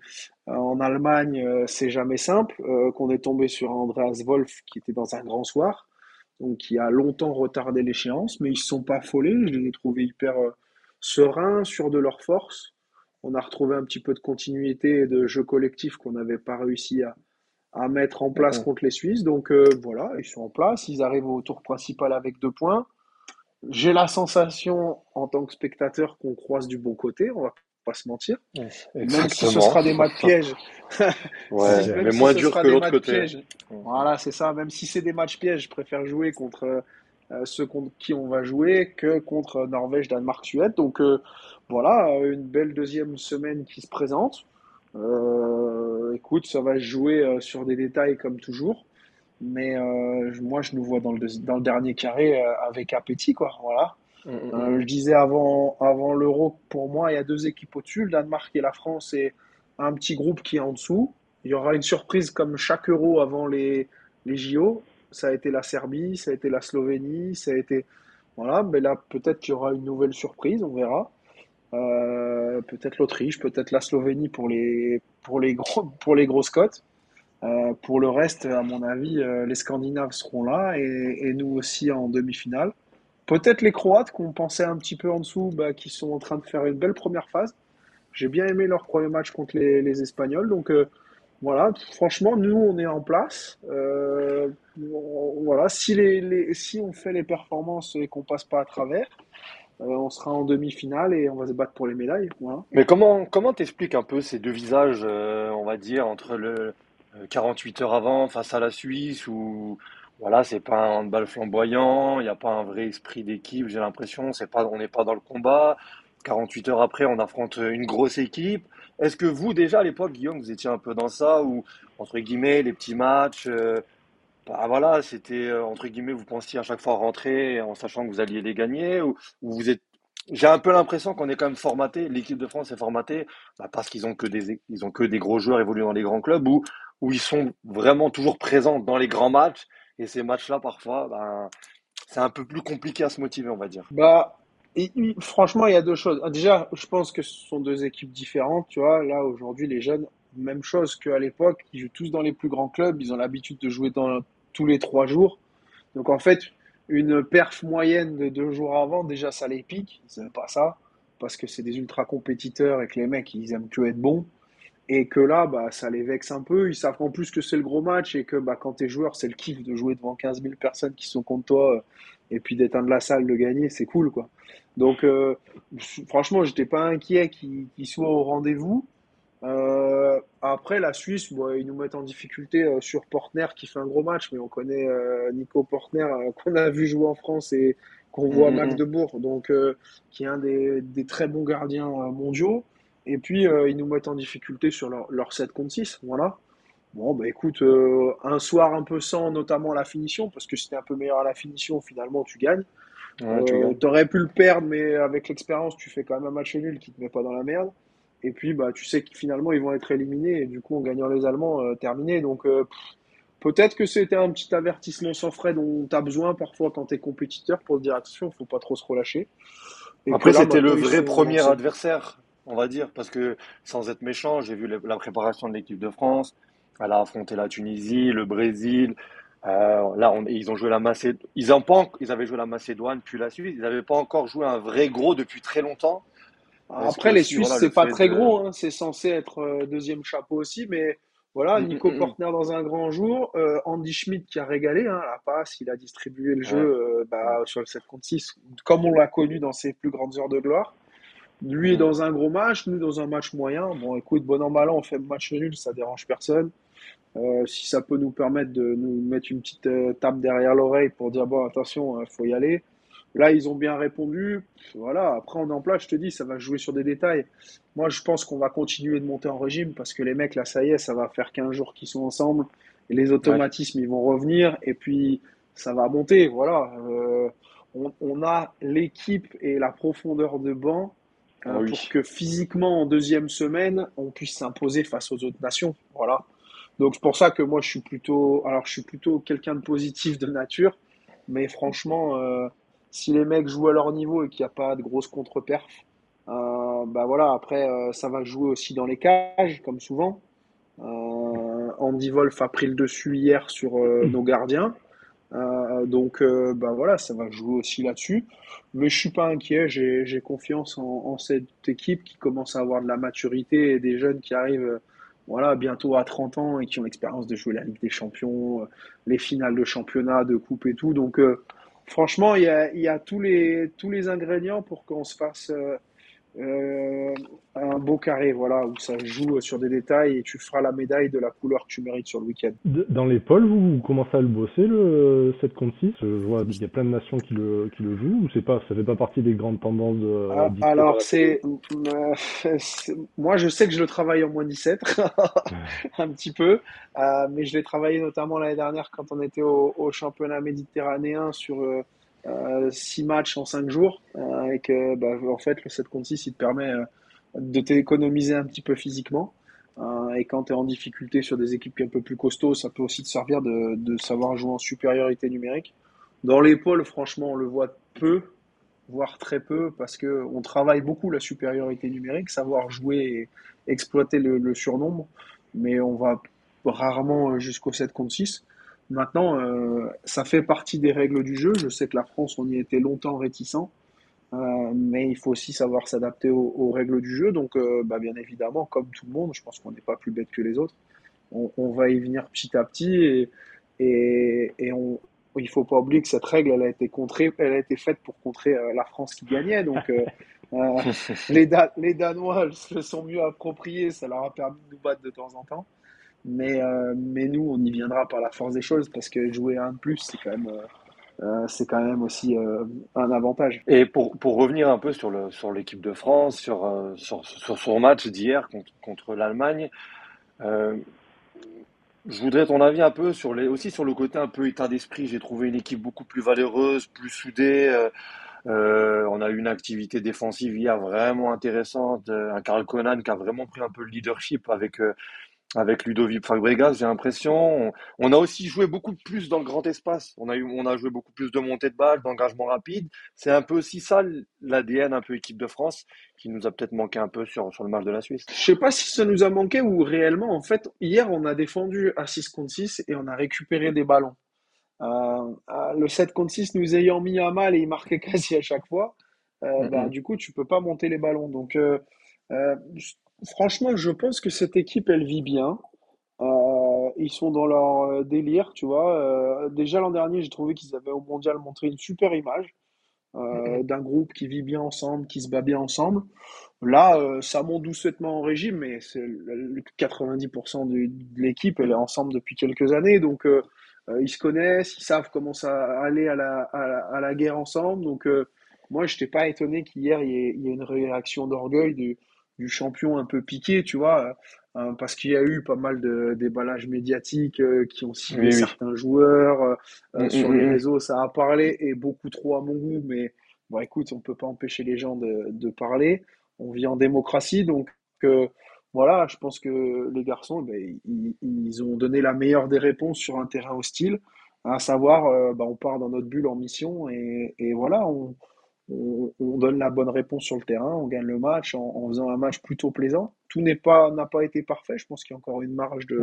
euh, en Allemagne, euh, c'est jamais simple. Qu'on est tombé sur Andreas Wolf qui était dans un grand soir, donc qui a longtemps retardé l'échéance, mais ils se sont pas affolés. Je les ai trouvés hyper sereins, sûrs de leur force. On a retrouvé un petit peu de continuité et de jeu collectif qu'on n'avait pas réussi à, à mettre en place contre les Suisses. Donc euh, voilà, ils sont en place. Ils arrivent au tour principal avec deux points. J'ai la sensation, en tant que spectateur, qu'on croise du bon côté, on va pas se mentir. Même si ce sera des matchs pièges, Ouais, mais si moins dur que l'autre côté. pièges, voilà, c'est ça. Même si c'est des matchs pièges, je préfère jouer contre euh, ceux contre qui on va jouer que contre Norvège, Danemark, Suède. Donc euh, voilà, euh, une belle deuxième semaine qui se présente. Euh, écoute, ça va jouer euh, sur des détails comme toujours. Mais euh, moi, je nous vois dans le, deuxi- dans le dernier carré euh, avec appétit, quoi. Voilà. Mm, mm, Euh, mm. je disais avant, avant l'Euro, pour moi, il y a deux équipes au-dessus, le Danemark et la France, et un petit groupe qui est en dessous. Il y aura une surprise comme chaque Euro avant les, les JO. Ça a été la Serbie, ça a été la Slovénie, ça a été... Voilà, mais là, peut-être qu'il y aura une nouvelle surprise, on verra. Euh, peut-être l'Autriche, peut-être la Slovénie pour les, pour les gros, pour les grosses cotes. Euh, pour le reste, à mon avis, euh, les Scandinaves seront là et, nous aussi en demi-finale. Peut-être les Croates qu'on pensait un petit peu en dessous, bah, qui sont en train de faire une belle première phase. J'ai bien aimé leur premier match contre les, Espagnols. Donc voilà, franchement, nous, on est en place. Voilà, si, les, si on fait les performances et qu'on passe pas à travers, on sera en demi-finale et on va se battre pour les médailles. Mais comment comment t'expliques un peu ces deux visages, euh, on va dire, entre le euh, 48 heures avant face à la Suisse où voilà, c'est pas un handball flamboyant, il n'y a pas un vrai esprit d'équipe, j'ai l'impression, pas, on n'est pas dans le combat. 48 heures après, on affronte une grosse équipe. Est-ce que vous, déjà à l'époque, Guillaume, vous étiez un peu dans ça, ou entre guillemets, les petits matchs, euh, bah voilà, c'était euh, entre guillemets, vous pensiez à chaque fois rentrer en sachant que vous alliez les gagner, ou, ou vous êtes j'ai un peu l'impression qu'on est quand même formaté, l'équipe de France est formatée bah, parce qu'ils ont que des ils ont que des gros joueurs évoluant dans les grands clubs où où ils sont vraiment toujours présents dans les grands matchs et ces matchs-là parfois ben, c'est un peu plus compliqué à se motiver, on va dire. Bah, et- franchement, il y a deux choses. Déjà, je pense que ce sont deux équipes différentes. Tu vois, là, aujourd'hui, les jeunes, même chose qu'à l'époque, ils jouent tous dans les plus grands clubs. Ils ont l'habitude de jouer dans, tous les trois jours. Donc, en fait, une perf moyenne de deux jours avant, déjà, ça les pique. Ils pas ça. Parce que c'est des ultra compétiteurs et que les mecs, ils aiment que être bons. Et que là, bah, ça les vexe un peu. Ils savent en plus que c'est le gros match et que bah, quand t'es joueur, c'est le kiff de jouer devant 15 000 personnes qui sont contre toi euh, et puis d'éteindre la salle, de gagner, c'est cool, quoi. Donc, euh, franchement, j'étais pas inquiet qu'ils qu'ils soient au rendez-vous. Euh, après, la Suisse, bon, ils nous mettent en difficulté euh, sur Portner qui fait un gros match, mais on connaît euh, Nico Portner euh, qu'on a vu jouer en France et qu'on voit à mm. Magdebourg, donc qui est un des, des très bons gardiens mondiaux. Et puis, ils nous mettent en difficulté sur leur, leur 7 contre 6. Voilà. Bon, bah écoute, un soir un peu sans, notamment à la finition, parce que si t'es un peu meilleur à la finition, finalement, tu gagnes. Ouais, tu gagnes. t'aurais pu le perdre, mais avec l'expérience, tu fais quand même un match nul qui te met pas dans la merde. Et puis, bah, tu sais que finalement, ils vont être éliminés, et du coup, en gagnant les Allemands, euh, terminé. Donc, euh, peut-être que c'était un petit avertissement sans frais dont tu as besoin parfois quand t'es compétiteur pour te dire attention, faut pas trop se relâcher. Et Après, c'était le vrai premier lancés. adversaire. on va dire, parce que sans être méchant, j'ai vu la préparation de l'équipe de France. Elle a affronté la Tunisie, le Brésil. Euh, là, ils ont joué la Macédoine. Ils, ils avaient joué la Macédoine, puis la Suisse. Ils n'avaient pas encore joué un vrai gros depuis très longtemps. Après, les Suisses, c'est pas très gros. Hein. C'est censé être euh, deuxième chapeau aussi, mais voilà, mm, mm, Nico mm, Portner dans un grand jour, euh, Andy Schmidt qui a régalé, hein, la passe, il a distribué le jeu euh, bah, sur le 7 contre 6, comme on l'a connu dans ses plus grandes heures de gloire. Lui est dans un gros match, nous dans un match moyen. Bon, écoute, bon an, mal an, on fait match nul, ça dérange personne. Euh, si ça peut nous permettre de nous mettre une petite tape derrière l'oreille pour dire bon, attention, il faut y aller. Là, ils ont bien répondu. Voilà, après, on est en place, je te dis, ça va jouer sur des détails. Moi, je pense qu'on va continuer de monter en régime parce que les mecs, là, ça y est, ça va faire 15 jours qu'ils sont ensemble. Et les automatismes, ils vont revenir. Et puis, ça va monter. Voilà. Euh, on, a l'équipe et la profondeur de banc euh, ah pour que physiquement, en deuxième semaine, on puisse s'imposer face aux autres nations. Voilà. Donc, c'est pour ça que moi, je suis plutôt, alors, je suis plutôt quelqu'un de positif de nature. Mais franchement, euh, si les mecs jouent à leur niveau et qu'il n'y a pas de grosse contre-perf, euh, bah voilà, après, euh, ça va jouer aussi dans les cages, comme souvent. Euh, Andy Wolf a pris le dessus hier sur euh, nos gardiens. donc, bah voilà, ça va jouer aussi là-dessus. Mais je suis pas inquiet, j'ai confiance en, en, cette équipe qui commence à avoir de la maturité et des jeunes qui arrivent voilà, bientôt à 30 ans et qui ont l'expérience de jouer la Ligue des Champions, les finales de championnat, de coupe et tout. Donc, franchement, il y a, y a, tous, les, tous les ingrédients pour qu'on se fasse euh, euh, un beau carré, voilà, où ça joue sur des détails et tu feras la médaille de la couleur que tu mérites sur le week-end. Dans les pôles, vous, commencez à le bosser, le 7 contre 6 Je vois qu'il y a plein de nations qui le, qui le jouent, ou pas, ça fait pas partie des grandes tendances de, ah, Alors, c'est, euh, moi, je sais que je le travaille en moins 17, un petit peu, euh, mais je l'ai travaillé notamment l'année dernière quand on était au, au championnat méditerranéen sur euh, six matchs en cinq jours euh, et que bah, en fait le 7 contre 6 il te permet euh, de t'économiser un petit peu physiquement. Et quand tu es en difficulté sur des équipes un peu plus costauds ça peut aussi te servir de, savoir jouer en supériorité numérique. Dans l'épaule franchement on le voit peu voire très peu parce que on travaille beaucoup la supériorité numérique savoir jouer et exploiter le, le surnombre. Mais on va rarement jusqu'au 7 contre 6 Maintenant, euh, ça fait partie des règles du jeu. Je sais que la France, on y était longtemps réticent, euh, mais il faut aussi savoir s'adapter aux, règles du jeu. Donc, euh, bah, bien évidemment, comme tout le monde, je pense qu'on n'est pas plus bête que les autres. On, on, va y venir petit à petit et, et, et on, il faut pas oublier que cette règle, elle a été contrée, elle a été faite pour contrer la France qui gagnait. Donc, les, les Danois se sont mieux appropriés. Ça leur a permis de nous battre de temps en temps. Mais, euh, mais nous, on y viendra par la force des choses parce que jouer un de plus, c'est quand même, euh, euh, c'est quand même aussi un avantage. Et pour, pour revenir un peu sur le sur l'équipe de France, sur, sur, sur son match d'hier contre, contre l'Allemagne, je voudrais ton avis un peu sur les, aussi sur le côté un peu état d'esprit. J'ai trouvé une équipe beaucoup plus valeureuse, plus soudée. On a eu une activité défensive hier vraiment intéressante. Un Karl Conan qui a vraiment pris un peu le leadership avec avec Ludovic Fabregas, j'ai l'impression. On, a aussi joué beaucoup plus dans le grand espace. On a, eu, on a joué beaucoup plus de montée de balle, d'engagement rapide. C'est un peu aussi ça l'ADN un peu équipe de France qui nous a peut-être manqué un peu sur, sur le match de la Suisse. Je sais pas si ça nous a manqué ou réellement, en fait, hier, on a défendu à 6 contre 6 et on a récupéré des ballons. Euh, le 7 contre 6 nous ayant mis à mal et il marquait quasi à chaque fois, euh, bah, du coup, tu peux pas monter les ballons. Donc, euh, euh franchement, je pense que cette équipe, elle vit bien. Euh, ils sont dans leur euh, délire, tu vois. Euh, déjà l'an dernier, j'ai trouvé qu'ils avaient au mondial montré une super image euh, d'un groupe qui vit bien ensemble, qui se bat bien ensemble. Là, euh, ça monte doucement en régime, mais c'est 90% de, de l'équipe, elle est ensemble depuis quelques années, donc euh, ils se connaissent, ils savent comment ça aller à la, à la, à la guerre ensemble. Donc moi, je n'étais pas étonné qu'hier il y, ait, il y ait une réaction d'orgueil du du champion un peu piqué, tu vois, euh, parce qu'il y a eu pas mal de déballages médiatiques euh, qui ont ciblé certains joueurs euh, mm, mm, sur les mm. réseaux, ça a parlé et beaucoup trop à mon goût, mais bon, écoute, on peut pas empêcher les gens de, de parler. On vit en démocratie, donc voilà, je pense que les garçons, ben, ils, ils, ont donné la meilleure des réponses sur un terrain hostile, à savoir, ben, on part dans notre bulle en mission et, et voilà, on on, donne la bonne réponse sur le terrain, on gagne le match en, faisant un match plutôt plaisant. Tout n'est pas n'a pas été parfait. Je pense qu'il y a encore une marge de,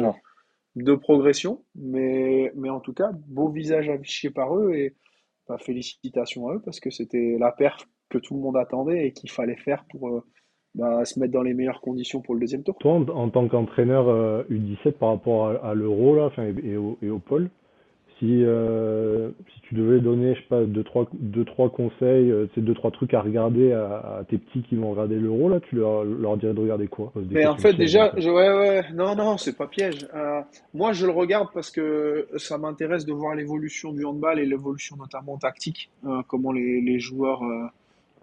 de progression, mais, mais en tout cas, beau visage affiché par eux et bah, félicitations à eux parce que c'était la perf que tout le monde attendait et qu'il fallait faire pour euh, bah, se mettre dans les meilleures conditions pour le deuxième tour. Toi, en, tant qu'entraîneur U17 euh, par rapport à, l'Euro là, et, au, et au pôle, si, euh, si tu devais donner, je sais pas, deux, trois, deux, trois conseils, euh, c'est deux, trois trucs à regarder à, tes petits qui vont regarder l'euro, là, tu leur, leur dirais de regarder quoi Mais en fait, déjà, je, ouais, ouais, non, non, c'est pas piège. Euh, moi, je le regarde parce que ça m'intéresse de voir l'évolution du handball et l'évolution notamment tactique, euh, comment les, les joueurs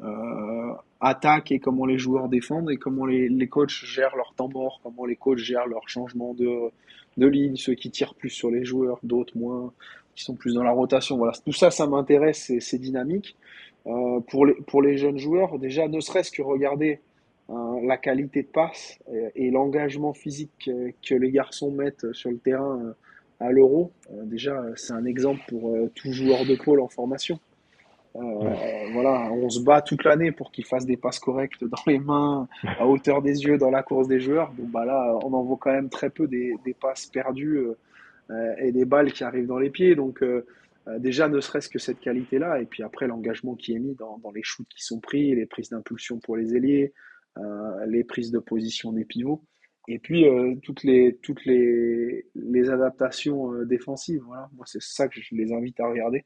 euh, attaquent et comment les joueurs défendent et comment les, les coachs gèrent leur temps mort, comment les coachs gèrent leur changement de de ligne, ceux qui tirent plus sur les joueurs, d'autres moins, qui sont plus dans la rotation. Voilà, tout ça, ça m'intéresse, c'est dynamique. Euh, pour, les, jeunes joueurs, déjà, ne serait-ce que regarder euh, la qualité de passe et, l'engagement physique que, les garçons mettent sur le terrain euh, à l'euro, déjà, c'est un exemple pour tout joueur de pôle en formation. Euh, voilà, on se bat toute l'année pour qu'ils fassent des passes correctes dans les mains, à hauteur des yeux, dans la course des joueurs. Bon, bah là, on en voit quand même très peu des, des passes perdues euh, et des balles qui arrivent dans les pieds. Donc, euh, déjà, ne serait-ce que cette qualité-là, et puis après, l'engagement qui est mis dans, dans, les shoots qui sont pris, les prises d'impulsion pour les ailiers, les prises de position des pivots. Et puis toutes les toutes les, les adaptations défensives. Voilà, moi c'est ça que je les invite à regarder.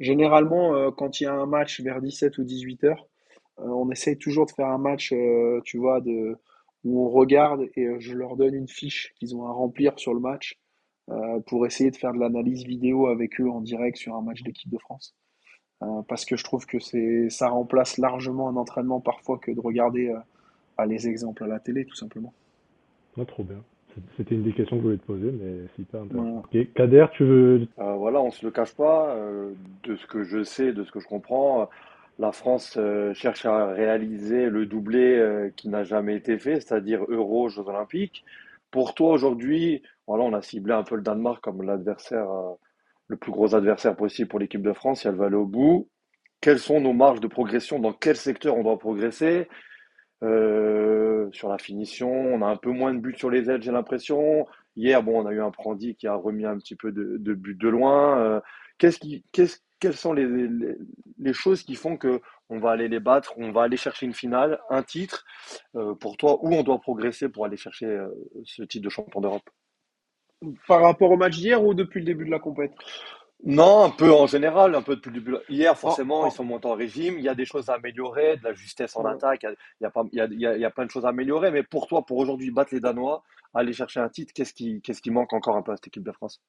Généralement, euh, quand il y a un match vers 17 ou 18 heures, euh, on essaye toujours de faire un match, euh, tu vois, de, où on regarde et je leur donne une fiche qu'ils ont à remplir sur le match pour essayer de faire de l'analyse vidéo avec eux en direct sur un match d'équipe de France. parce que je trouve que ça remplace largement un entraînement parfois que de regarder les exemples à la télé, tout simplement. Ah, trop bien. C'était une des questions que je voulais te poser, mais c'est hyper intéressant. Kader, tu veux... Euh, voilà, on se le cache pas. Euh, de ce que je sais, de ce que je comprends, la France euh, cherche à réaliser le doublé qui n'a jamais été fait, c'est-à-dire Euro, Jeux Olympiques. Pour toi aujourd'hui, voilà, on a ciblé un peu le Danemark comme l'adversaire, le plus gros adversaire possible pour l'équipe de France si elle va aller au bout. Quelles sont nos marges de progression? Dans quel secteur on doit progresser? Euh, sur la finition, on a un peu moins de buts sur les ailes, j'ai l'impression. Hier, bon, on a eu un Prandi qui a remis un petit peu de, buts de loin. Euh, qu'est-ce qui, qu'est-ce, quelles sont les, les, choses qui font que on va aller les battre, on va aller chercher une finale, un titre? Euh, pour toi, où on doit progresser pour aller chercher ce titre de champion d'Europe? Par rapport au match d'hier ou depuis le début de la compétition non, un peu en général, un peu depuis le début. Hier, forcément, ils sont montés en régime. Il y a des choses à améliorer, de la justesse en attaque. Il y a, pas, il y a, il y a, plein de choses à améliorer. Mais pour toi, pour aujourd'hui battre les Danois, aller chercher un titre, qu'est-ce qui, qu'est-ce qui manque encore un peu à cette équipe de France?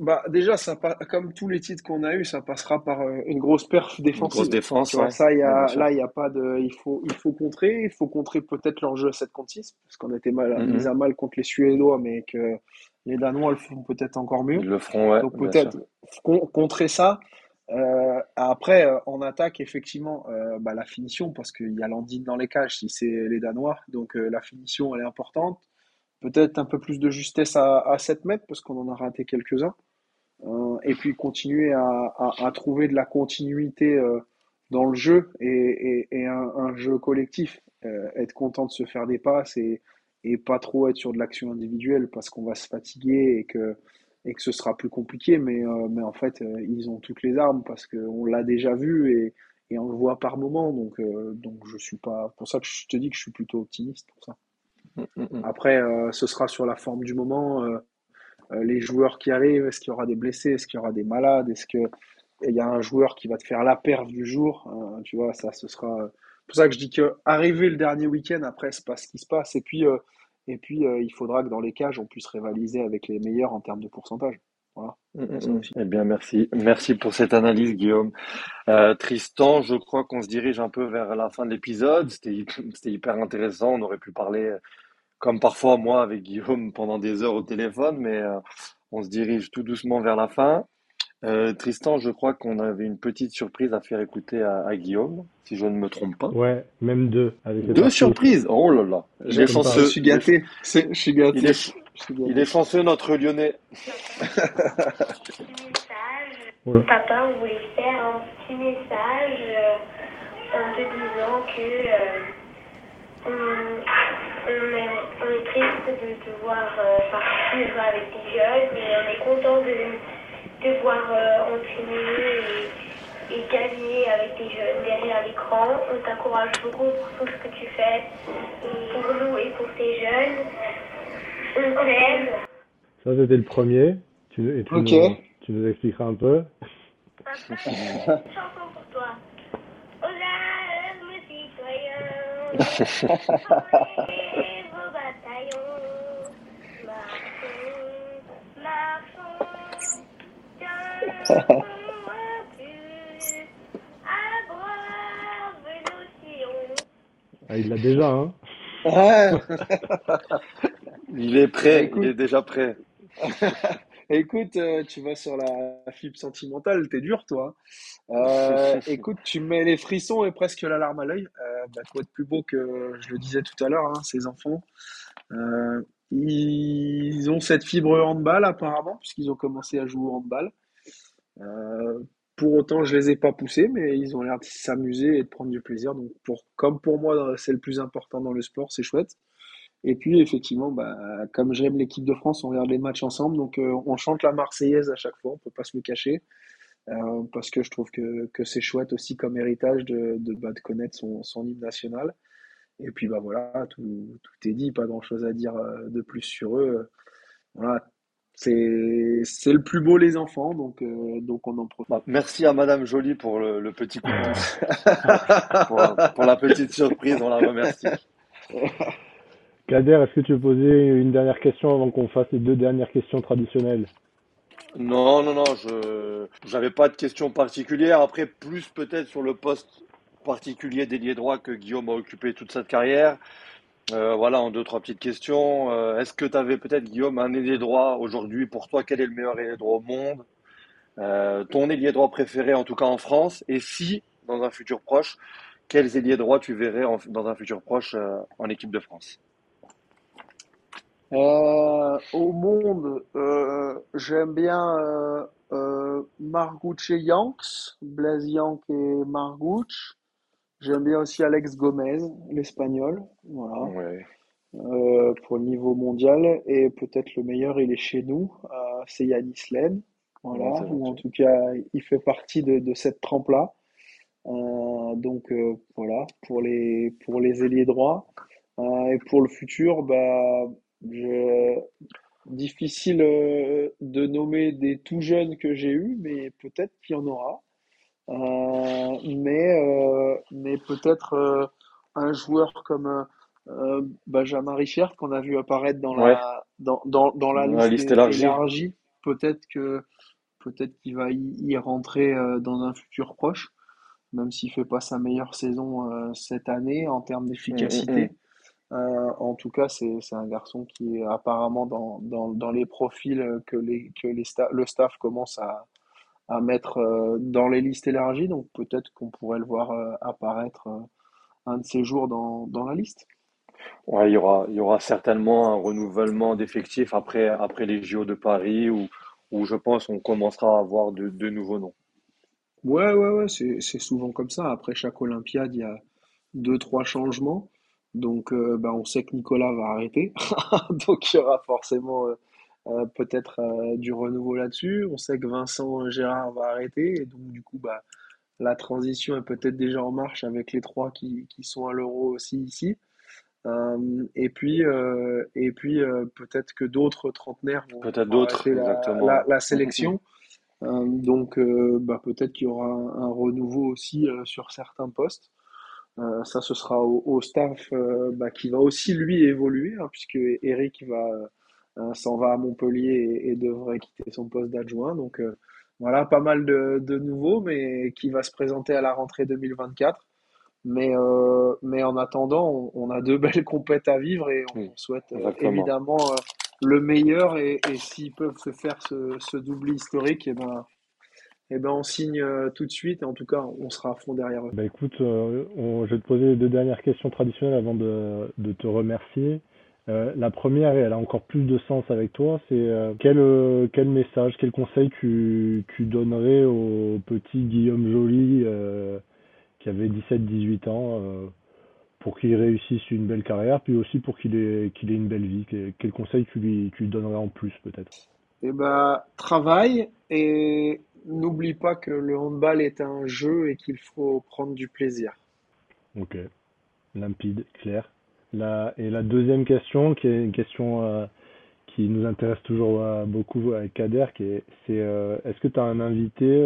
Bah, déjà, ça, comme tous les titres qu'on a eu, ça passera par euh, une grosse perf défensive. Une grosse défense, Ça, y a, là, il y a pas de, il faut, il faut contrer, il faut contrer peut-être leur jeu à 7 contre 6, parce qu'on était mal, mis à mal contre les Suédois, mais que les Danois le font peut-être encore mieux. Ils le feront, ouais. Donc peut-être contrer ça. Euh, après, euh, en attaque, effectivement, euh, bah, la finition, parce qu'il y a Landine dans les cages si c'est les Danois, donc euh, la finition, elle est importante. Peut-être un peu plus de justesse à, à 7 mètres, parce qu'on en a raté quelques-uns. Euh, et puis continuer à, à, à, trouver de la continuité euh, dans le jeu et, et, et un, un, jeu collectif. être content de se faire des passes et, et pas trop être sur de l'action individuelle parce qu'on va se fatiguer et que, et que ce sera plus compliqué. Mais, euh, mais en fait, euh, ils ont toutes les armes parce qu'on l'a déjà vu et, et on le voit par moment. Donc, euh, donc je suis pas. Pour ça que je te dis que je suis plutôt optimiste pour ça. Mm, mm, mm. Après, ce sera sur la forme du moment. Les joueurs qui arrivent, est-ce qu'il y aura des blessés, est-ce qu'il y aura des malades, est-ce que il y a un joueur qui va te faire la perf du jour, tu vois, ça, ce sera, pour ça que je dis que arriver le dernier week-end, après, c'est pas ce qui se passe. Et puis, euh, et puis euh, il faudra que dans les cages, on puisse rivaliser avec les meilleurs en termes de pourcentage. Voilà. Mm, mm, mm. Eh bien, merci. Merci pour cette analyse, Guillaume. Euh, Tristan, je crois qu'on se dirige un peu vers la fin de l'épisode. C'était, c'était hyper intéressant. On aurait pu parler, comme parfois moi, avec Guillaume pendant des heures au téléphone, mais on se dirige tout doucement vers la fin. Euh, Tristan, je crois qu'on avait une petite surprise à faire écouter à, Guillaume, si je ne me trompe pas. Ouais, même deux. Avec deux surprises? Oh là là Je suis gâté. Je suis gâté. Il est, il est chanceux, notre Lyonnais. Papa, on voulait faire un petit message euh, en te disant que euh, on, est, triste de te voir euh, partir avec des jeunes, mais on est content de te voir entraîner et, gagner avec des jeunes derrière l'écran. On t'encourage beaucoup pour tout ce que tu fais, pour nous et pour tes jeunes. On t'aime. Ça, c'était le premier. Tu, tu, Ok. nous, tu nous expliqueras un peu. Chanson pour toi. Aux armes citoyens, formez vos bataillons, marchons, marchons, tiens, plus, abreuve nos sillons. Ah, il l'a déjà, hein Ouais. Il est prêt, Écoute. il est déjà prêt. Écoute, euh, tu vas sur la fibre sentimentale, t'es dur, toi. Euh, écoute, tu mets les frissons et presque la larme à l'œil. Euh, bah, quoi de plus beau que je le disais tout à l'heure, hein, ces enfants. Euh, ils ont cette fibre handball apparemment, puisqu'ils ont commencé à jouer au handball. Pour autant, je les ai pas poussés, mais ils ont l'air de s'amuser et de prendre du plaisir. Donc, pour, comme pour moi, c'est le plus important dans le sport, c'est chouette. Et puis, effectivement, bah, comme j'aime l'équipe de France, on regarde les matchs ensemble. Donc, euh, on chante la Marseillaise à chaque fois, on peut pas se le cacher. Euh, parce que je trouve que, que c'est chouette aussi comme héritage de, de, bah, de connaître son, son hymne national. Et puis, bah voilà, tout, tout est dit, pas grand-chose à dire euh, de plus sur eux. Voilà, c'est le plus beau, les enfants, donc, euh, donc on en profite. Bah, merci à Madame Jolie pour le, le petit coup de pour, pour la petite surprise, on la remercie. Kader, est-ce que tu veux poser une dernière question avant qu'on fasse les deux dernières questions traditionnelles? Non, non, non, je j'avais pas de questions particulières. Après, plus peut-être sur le poste particulier d'ailier droit que Guillaume a occupé toute cette carrière. Euh, voilà, en deux, trois petites questions. Euh, est-ce que tu avais peut-être, Guillaume, un ailier droit aujourd'hui pour toi? Quel est le meilleur ailier droit au monde? Euh, ton ailier droit préféré, en tout cas en France? Et si, dans un futur proche, quels ailiers droits tu verrais dans un futur proche en équipe de France? Euh, au monde, euh, j'aime bien euh, euh, Marguch et Yanks, Blaise Yank et Marguch. J'aime bien aussi Alex Gomez, l'espagnol, voilà, Ouais. euh, pour le niveau mondial. Et peut-être le meilleur, il est chez nous, euh, c'est Yanis Len, voilà, Ouais, ou en tout cas, il fait partie de, de cette trempe-là. Euh, donc voilà, pour les, pour les ailiers droits. Et pour le futur, bah, je, difficile euh, de nommer des tout jeunes que j'ai eus, mais peut-être qu'il y en aura. Euh, mais euh, mais peut-être un joueur comme Benjamin Richard qu'on a vu apparaître dans Ouais, la dans, dans, dans la liste liste élargie. élargie. Peut-être que peut-être qu'il va y, rentrer dans un futur proche, même s'il fait pas sa meilleure saison cette année en termes hum, hum. d'efficacité. Euh, en tout cas, c'est un garçon qui est apparemment dans, dans, dans les profils que les que les sta- le staff commence à à mettre euh, dans les listes élargies. Donc peut-être qu'on pourrait le voir euh, apparaître un de ces jours dans, dans la liste. Ouais, il y aura, il y aura certainement un renouvellement d'effectifs après, après les JO de Paris où, où je pense on commencera à avoir de, de nouveaux noms. Ouais, ouais, ouais, c'est c'est souvent comme ça. Après chaque Olympiade, il y a deux, trois changements. Donc euh, bah, on sait que Nicolas va arrêter. Donc il y aura forcément euh, euh, peut-être euh, du renouveau là-dessus. On sait que Vincent Gérard va arrêter. Et donc du coup, bah, la transition est peut-être déjà en marche avec les trois qui, qui sont à l'Euro aussi ici. Et puis, et puis peut-être que d'autres trentenaires vont, Peut-être d'autres, la, sélection. Donc bah, peut-être qu'il y aura un, un renouveau aussi sur certains postes. Euh, ça, ce sera au, au staff euh, bah, qui va aussi lui évoluer, hein, puisque Eric va euh, s'en va à Montpellier et, et devrait quitter son poste d'adjoint. Donc voilà, pas mal de, de nouveaux, mais qui va se présenter à la rentrée 2024. Mais, mais en attendant, on, on a deux belles compètes à vivre et on Oui, souhaite évidemment le meilleur. Et, et s'ils peuvent se faire ce, ce doublé historique, et ben, eh ben on signe euh, tout de suite. En tout cas, on sera à fond derrière eux. Bah écoute, euh, on- je vais te poser les deux dernières questions traditionnelles avant de, de te remercier. Euh, la première, et elle a encore plus de sens avec toi, c'est euh, quel, euh, quel message, quel conseil tu, tu donnerais au petit Guillaume Joly qui avait 17-18 ans pour qu'il réussisse une belle carrière, puis aussi pour qu'il ait, qu'il ait une belle vie? Quel, quel conseil tu lui, tu lui donnerais en plus peut-être? Eh ben, travaille et n'oublie pas que le handball est un jeu et qu'il faut prendre du plaisir. Ok, limpide, clair. La, et la deuxième question, qui est une question euh, qui nous intéresse toujours euh, beaucoup avec Kader, est, c'est euh, est-ce que tu as un invité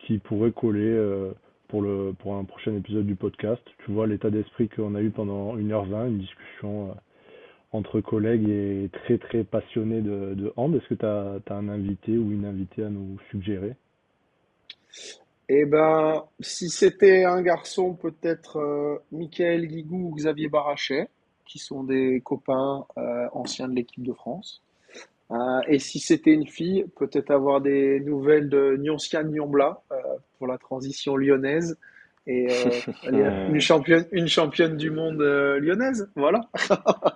qui pourrait coller pour, le, pour un prochain épisode du podcast? Tu vois l'état d'esprit qu'on a eu pendant 1h20, une discussion entre collègues et très très passionnés de, de hand. Est-ce que tu as, un invité ou une invitée à nous suggérer? Eh ben, si c'était un garçon, peut-être euh, Michael Guigou ou Xavier Barachet, qui sont des copains euh, anciens de l'équipe de France. Euh, et si c'était une fille, peut-être avoir des nouvelles de Nionska Nyambla euh, pour la transition lyonnaise et euh, une championne, une championne du monde euh, lyonnaise. Voilà.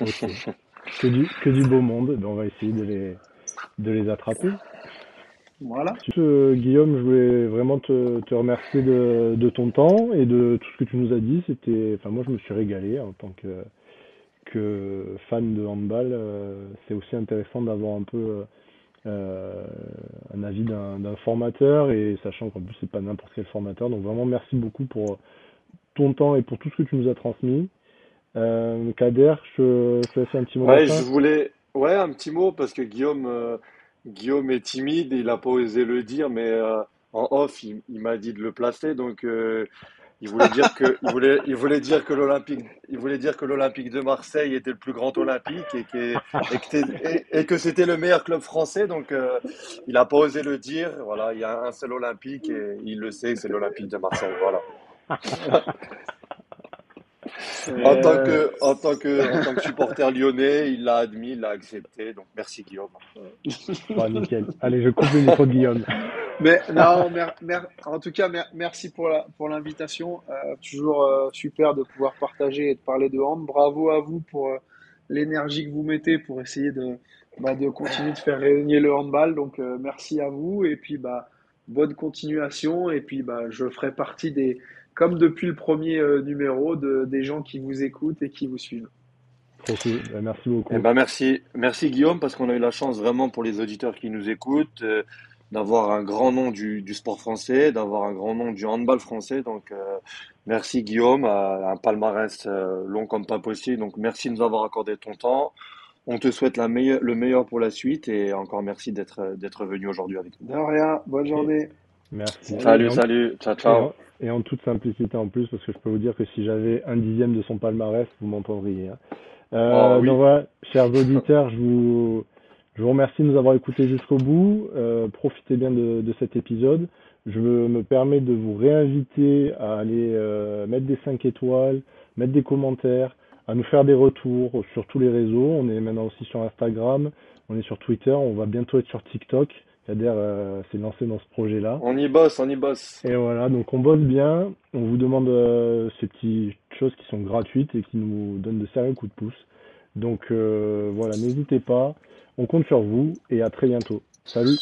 Ok. Que du, que du beau monde, Ben, on va essayer de les, de les attraper. Voilà. Guillaume, je voulais vraiment te, te remercier de, de ton temps et de tout ce que tu nous as dit. C'était, enfin, moi, je me suis régalé en tant que, que fan de handball. Euh, c'est aussi intéressant d'avoir un peu euh, un avis d'un d'un formateur et sachant qu'en plus, c'est pas n'importe quel formateur. Donc, vraiment, merci beaucoup pour ton temps et pour tout ce que tu nous as transmis. Euh, Kader, je, je te laisse un petit mot Ouais, je voulais, ouais, un petit mot parce que Guillaume, euh, Guillaume est timide, il n'a pas osé le dire, mais euh, en off, il, il m'a dit de le placer, donc euh, il voulait dire que, il voulait, il voulait dire que l'Olympique, il voulait dire que l'Olympique de Marseille était le plus grand Olympique et que, et que, t'es- et, et que c'était le meilleur club français, donc euh, il n'a pas osé le dire. Voilà, il y a un seul Olympique et il le sait, c'est l'Olympique de Marseille. Voilà. En tant Euh, que, en tant que, en tant que supporter lyonnais, il l'a admis, il l'a accepté. Donc merci Guillaume. Bon, nickel. Allez, je coupe le micro de Guillaume. Mais non, mer- mer- en tout cas, mer- merci pour la, pour l'invitation. Euh, toujours euh, super de pouvoir partager et de parler de hand. Bravo à vous pour euh, l'énergie que vous mettez pour essayer de, bah, de continuer de faire rayonner le handball. Donc, euh, merci à vous et puis bah, bonne continuation. Et puis, bah, je ferai partie des, comme depuis le premier euh, numéro, de, des gens qui vous écoutent et qui vous suivent. Ben, merci beaucoup. Eh ben merci, merci Guillaume, parce qu'on a eu la chance vraiment pour les auditeurs qui nous écoutent euh, d'avoir un grand nom du, du sport français, d'avoir un grand nom du handball français. Donc euh, merci Guillaume, euh, un palmarès euh, long comme pas possible. Donc merci de nous avoir accordé ton temps. On te souhaite la meilleure, le meilleur pour la suite et encore merci d'être d'être venu aujourd'hui avec nous. De rien, bonne journée. Merci. Salut, salut, ciao, ciao. Et en toute simplicité en plus, parce que je peux vous dire que si j'avais un dixième de son palmarès, vous m'entendriez. hein. Euh, Oh, oui. donc voilà, chers auditeurs, je vous, je vous remercie de nous avoir écoutés jusqu'au bout. Euh, profitez bien de, de cet épisode. Je me permets de vous réinviter à aller euh, mettre des 5 étoiles, mettre des commentaires, à nous faire des retours sur tous les réseaux. On est maintenant aussi sur Instagram, on est sur Twitter, on va bientôt être sur TikTok. Kader euh, s'est lancé dans ce projet-là. On y bosse, on y bosse. Et voilà, donc on bosse bien, on vous demande euh, ces petites choses qui sont gratuites et qui nous donnent de sérieux coups de pouce. Donc euh, voilà, n'hésitez pas, on compte sur vous et à très bientôt. Salut!